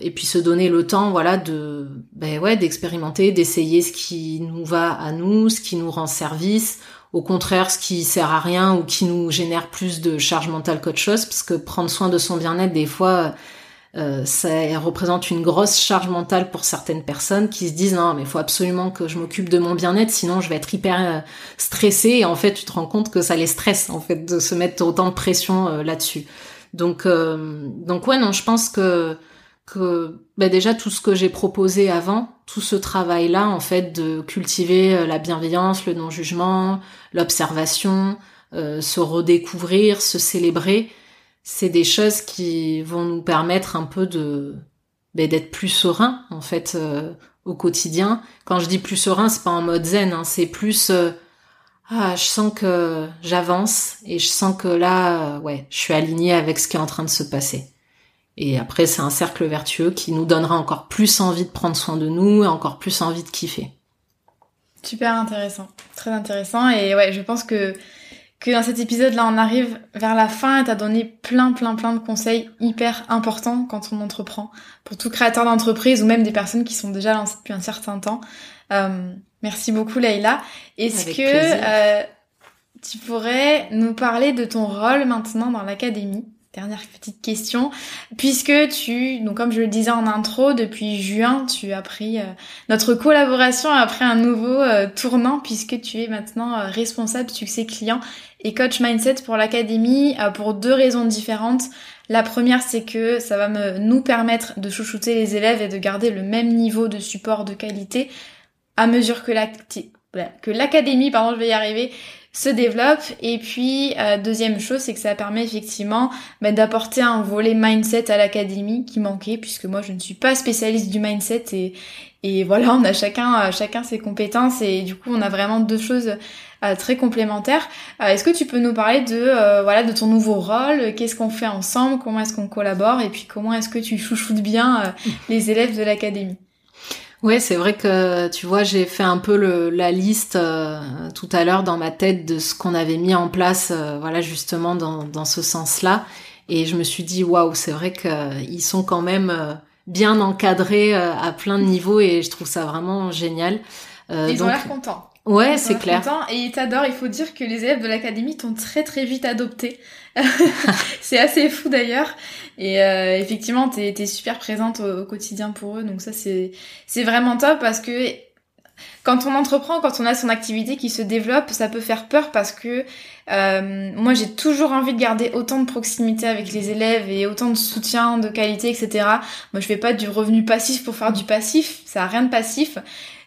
Speaker 2: et puis se donner le temps voilà de ben ouais d'expérimenter d'essayer ce qui nous va à nous ce qui nous rend service au contraire ce qui sert à rien ou qui nous génère plus de charge mentale qu'autre chose, parce que prendre soin de son bien-être, des fois, euh, ça représente une grosse charge mentale pour certaines personnes qui se disent non mais il faut absolument que je m'occupe de mon bien-être sinon je vais être hyper euh, stressée et en fait tu te rends compte que ça les stresse en fait de se mettre autant de pression euh, là-dessus. Donc donc ouais non je pense que que bah déjà tout ce que j'ai proposé avant, tout ce travail-là en fait de cultiver euh, la bienveillance, le non-jugement, l'observation, euh, se redécouvrir, se célébrer, c'est des choses qui vont nous permettre un peu de bah, d'être plus serein en fait euh, au quotidien. Quand je dis plus serein, c'est pas en mode zen, hein, c'est plus ah, je sens que j'avance et je sens que là, ouais, je suis alignée avec ce qui est en train de se passer. Et après, c'est un cercle vertueux qui nous donnera encore plus envie de prendre soin de nous et encore plus envie de kiffer.
Speaker 1: Super intéressant, très intéressant. Et ouais, je pense que que dans cet épisode-là, on arrive vers la fin et t'as donné plein, plein, plein de conseils hyper importants quand on entreprend pour tout créateur d'entreprise ou même des personnes qui sont déjà lancées depuis un certain temps. Euh, merci beaucoup, Leïla. Est-ce que euh, tu pourrais nous parler de ton rôle maintenant dans l'académie? Dernière petite question, puisque tu, donc comme je le disais en intro, depuis juin, tu as pris euh, notre collaboration a pris un nouveau euh, tournant puisque tu es maintenant euh, responsable succès client et coach mindset pour l'académie pour deux raisons différentes. La première, c'est que ça va me, nous permettre de chouchouter les élèves et de garder le même niveau de support de qualité à mesure que l'académie, pardon, je vais y arriver, se développe. Et puis, euh, deuxième chose, c'est que ça permet effectivement bah, d'apporter un volet mindset à l'académie qui manquait, puisque moi, je ne suis pas spécialiste du mindset et, et voilà, on a chacun, euh, chacun ses compétences et du coup, on a vraiment deux choses euh, très complémentaires. est-ce que tu peux nous parler de, voilà, de ton nouveau rôle? Qu'est-ce qu'on fait ensemble? Comment est-ce qu'on collabore? Et puis, comment est-ce que tu chouchoutes bien les élèves de l'académie?
Speaker 2: Ouais, c'est vrai que tu vois, j'ai fait un peu le, la liste euh, tout à l'heure dans ma tête de ce qu'on avait mis en place, euh, voilà justement dans, dans ce sens-là, et je me suis dit waouh, c'est vrai qu'ils sont quand même euh, bien encadrés à plein de niveaux et je trouve ça vraiment génial.
Speaker 1: ils ont l'air contents.
Speaker 2: Ouais, c'est clair.
Speaker 1: Et ils t'adorent. Il faut dire que les élèves de l'académie t'ont très très vite adopté. c'est assez fou d'ailleurs. Et euh, effectivement, t'es es super présente au, quotidien pour eux. Donc ça, c'est c'est vraiment top parce que quand on entreprend, quand on a son activité qui se développe, ça peut faire peur parce que euh, moi j'ai toujours envie de garder autant de proximité avec les élèves et autant de soutien, de qualité, etc. Moi je fais pas du revenu passif pour faire du passif, ça a rien de passif.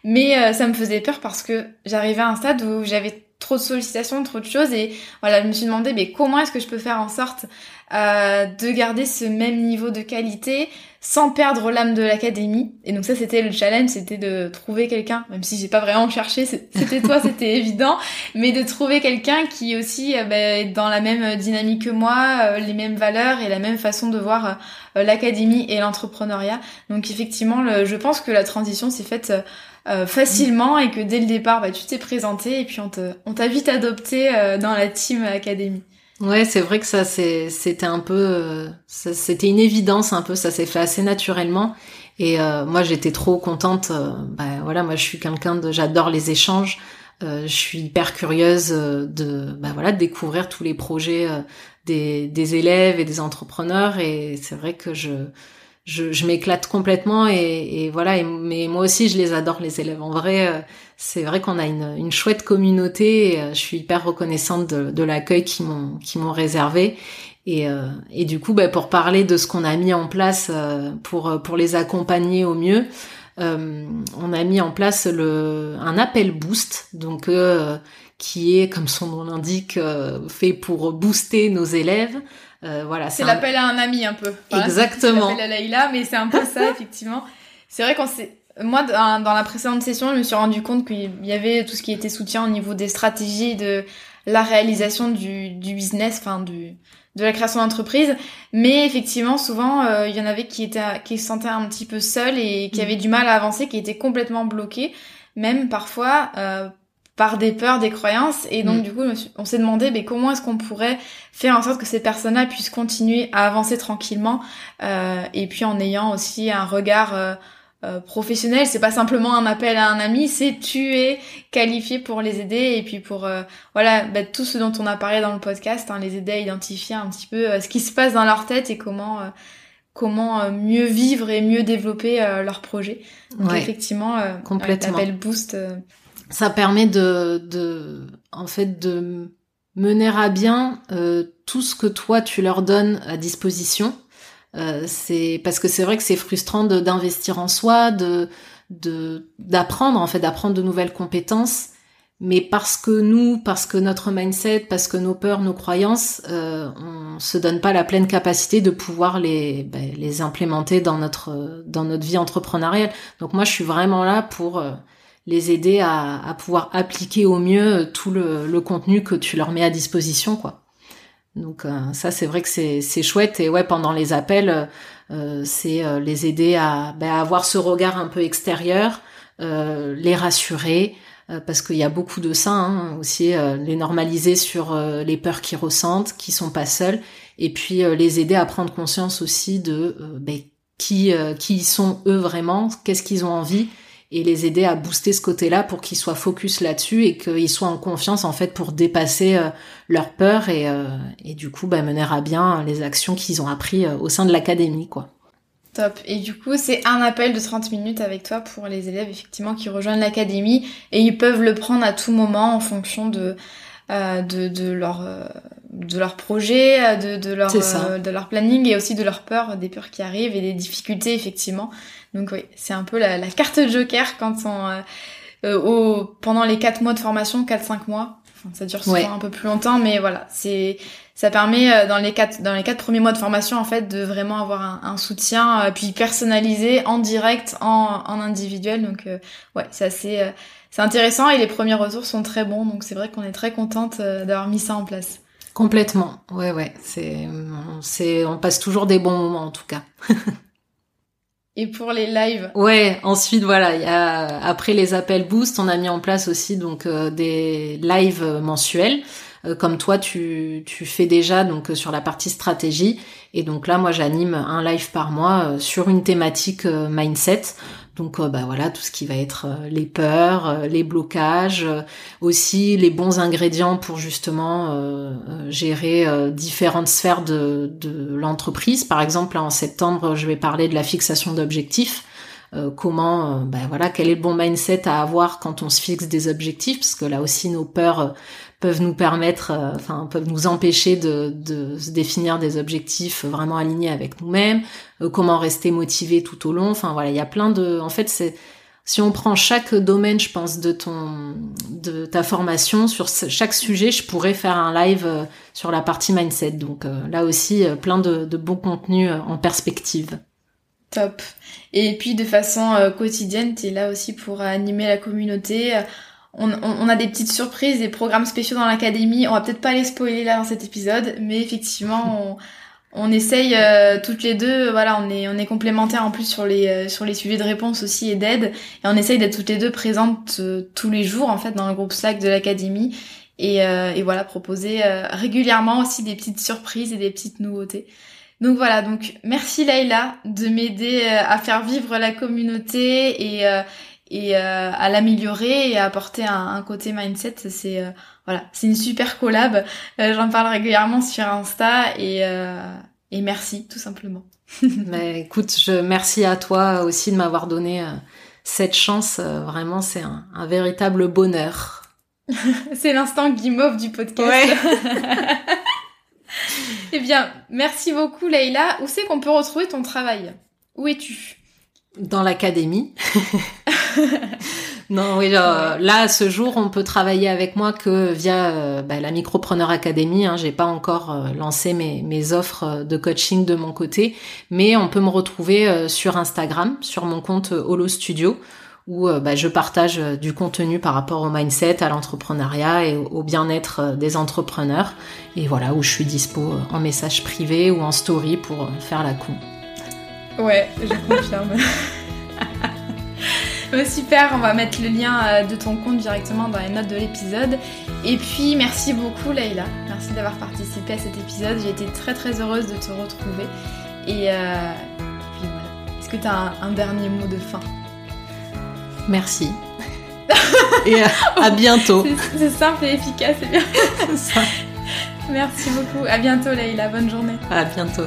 Speaker 1: Mais euh, ça me faisait peur parce que j'arrivais à un stade où j'avais trop de sollicitations, trop de choses et voilà, je me suis demandé mais comment est-ce que je peux faire en sorte euh, de garder ce même niveau de qualité sans perdre l'âme de l'académie. Et donc ça c'était le challenge, c'était de trouver quelqu'un, même si j'ai pas vraiment cherché, c'était toi, c'était évident, mais de trouver quelqu'un qui aussi euh, bah, est dans la même dynamique que moi, les mêmes valeurs et la même façon de voir l'académie et l'entrepreneuriat. Donc effectivement, je pense que la transition s'est faite euh, facilement et que dès le départ, bah, tu t'es présenté et puis on t'a vite adopté euh, dans la team académie.
Speaker 2: Ouais, c'est vrai que ça, c'était un peu, euh, c'était une évidence un peu, ça s'est fait assez naturellement. Et moi, j'étais trop contente. bah voilà, moi, je suis quelqu'un de, j'adore les échanges. je suis hyper curieuse de, bah voilà, de découvrir tous les projets des, des élèves et des entrepreneurs. Et c'est vrai que je, je, je m'éclate complètement et, et voilà. Mais moi aussi, je les adore les élèves. En vrai, euh, c'est vrai qu'on a une, une, chouette communauté. Euh, je suis hyper reconnaissante de, de l'accueil qu'ils m'ont qui m'ont réservé. Et, euh, et du coup, bah, pour parler de ce qu'on a mis en place pour pour les accompagner au mieux, on a mis en place le un appel boost, donc qui est, comme son nom l'indique, fait pour booster nos élèves.
Speaker 1: Euh, voilà, c'est l'appel à un ami un peu.
Speaker 2: Exactement.
Speaker 1: L'appel à Laïla, mais c'est un peu ça effectivement. C'est vrai qu'on s'est moi, dans la précédente session, je me suis rendu compte qu'il y avait tout ce qui était soutien au niveau des stratégies, de la réalisation du, du business, enfin du de la création d'entreprise. Mais effectivement, souvent, euh, il y en avait qui étaient qui se sentaient un petit peu seuls et qui mm. avaient du mal à avancer, qui étaient complètement bloqués, même parfois euh, par des peurs, des croyances. Et donc, mm. du coup, on s'est demandé mais comment est-ce qu'on pourrait faire en sorte que ces personnes-là puissent continuer à avancer tranquillement euh, et puis en ayant aussi un regard euh, euh, professionnel. C'est pas simplement un appel à un ami, c'est tu es qualifié pour les aider et puis pour voilà bah, tout ce dont on a parlé dans le podcast, hein, les aider à identifier un petit peu ce qui se passe dans leur tête et comment comment mieux vivre et mieux développer leur projet. Donc effectivement, complètement. l'appel boost
Speaker 2: ça permet de, de, en fait, de mener à bien euh, tout ce que toi tu leur donnes à disposition. Euh, c'est parce que c'est vrai que c'est frustrant d'investir en soi, de d'apprendre en fait, d'apprendre de nouvelles compétences. mais parce que nous, parce que notre mindset, parce que nos peurs, nos croyances, euh, on se donne pas la pleine capacité de pouvoir les ben, les implémenter dans notre dans notre vie entrepreneuriale. Donc moi, je suis vraiment là pour euh, les aider à, à, pouvoir appliquer au mieux tout le, le, contenu que tu leur mets à disposition, quoi. Donc euh, ça, c'est vrai que c'est chouette et ouais, pendant les appels, euh, c'est les aider à, ben, avoir ce regard un peu extérieur, les rassurer. Euh, parce qu'il y a beaucoup de ça hein, aussi, euh, les normaliser sur euh, les peurs qu'ils ressentent, qui sont pas seuls, et puis les aider à prendre conscience aussi de ben, qui qui sont eux vraiment, qu'est-ce qu'ils ont envie, et les aider à booster ce côté-là pour qu'ils soient focus là-dessus et qu'ils soient en confiance en fait pour dépasser leurs peurs et, et du coup ben, mener à bien les actions qu'ils ont appris au sein de l'académie quoi.
Speaker 1: Top. Et du coup, c'est un appel de 30 minutes avec toi pour les élèves effectivement qui rejoignent l'académie et ils peuvent le prendre à tout moment en fonction de euh, de, de leur euh, de leur projet, euh, de, de leur euh, de leur planning et aussi de leurs peurs, des peurs qui arrivent et des difficultés effectivement. Donc oui, c'est un peu la, la, carte joker quand on au, pendant les 4 mois de formation, 4-5 mois. Enfin, ça dure souvent un peu plus longtemps, mais voilà, c'est ça permet euh, dans les quatre dans les quatre premiers mois de formation en fait de vraiment avoir un, un soutien euh, puis personnalisé en direct en, en individuel donc euh, ouais c'est assez c'est intéressant et les premiers retours sont très bons donc c'est vrai qu'on est très contente d'avoir mis ça en place.
Speaker 2: Complètement. Ouais ouais. C'est c'est on passe toujours des bons moments en tout cas.
Speaker 1: Et pour les lives?
Speaker 2: Ouais, ensuite voilà, il y a après les appels boost, on a mis en place aussi donc des lives mensuels. Euh, comme toi tu, tu fais déjà donc euh, sur la partie stratégie. Et donc là, moi, j'anime un live par mois euh, sur une thématique mindset. Donc bah voilà tout ce qui va être les peurs, les blocages, aussi les bons ingrédients pour justement gérer différentes sphères de, l'entreprise. Par exemple, en septembre, je vais parler de la fixation d'objectifs. comment, bah voilà, quel est le bon mindset à avoir quand on se fixe des objectifs, parce que là aussi nos peurs peuvent nous permettre, euh, enfin peuvent nous empêcher de, se définir des objectifs vraiment alignés avec nous-mêmes, euh, comment rester motivé tout au long. Enfin voilà, il y a plein de, en fait c'est si on prend chaque domaine, je pense, de ton, de ta formation, sur chaque sujet, je pourrais faire un live euh, sur la partie mindset. Donc là aussi, plein de, de bons contenus en perspective.
Speaker 1: Top. Et puis de façon quotidienne, tu es là aussi pour animer la communauté, on, a des petites surprises, des programmes spéciaux dans l'académie. On va peut-être pas les spoiler là dans cet épisode, mais effectivement, on, essaye euh, toutes les deux. Voilà, on est on est complémentaires en plus sur les euh, sur les sujets de réponse aussi et d'aide, et on essaye d'être toutes les deux présentes euh, tous les jours en fait dans le groupe Slack de l'académie. Et, et voilà, proposer régulièrement aussi des petites surprises et des petites nouveautés. Donc voilà, donc merci Layla de m'aider à faire vivre la communauté et, et euh, à l'améliorer et à apporter un, côté mindset c'est euh, voilà c'est une super collab. Euh, j'en parle régulièrement sur Insta et et merci tout simplement.
Speaker 2: Mais écoute je merci à toi aussi de m'avoir donné cette chance. Vraiment c'est un, un, véritable bonheur.
Speaker 1: C'est l'instant guimauve du podcast. Ouais. eh bien merci beaucoup Leïla. Où c'est qu'on peut retrouver ton travail? Où es-tu?
Speaker 2: Dans l'académie. Non, oui, là, à ce jour, on peut travailler avec moi que via euh, bah, la Micropreneur Academy. Hein. J'ai pas encore euh, lancé mes, mes, offres euh, de coaching de mon côté, mais on peut me retrouver sur Instagram, sur mon compte Holo Studio, où bah, je partage du contenu par rapport au mindset, à l'entrepreneuriat et au bien-être des entrepreneurs. Et voilà, où je suis dispo en message privé ou en story pour faire la coup.
Speaker 1: Ouais, je confirme. super, on va mettre le lien euh, de ton compte directement dans les notes de l'épisode. Et puis merci beaucoup Leïla, merci d'avoir participé à cet épisode. J'ai été très très heureuse de te retrouver. Et, euh, puis voilà, est-ce que tu as un, dernier mot de fin?
Speaker 2: Merci. et à, bientôt.
Speaker 1: C'est simple et efficace, c'est bien. Merci beaucoup. À bientôt Leïla, bonne journée.
Speaker 2: À bientôt.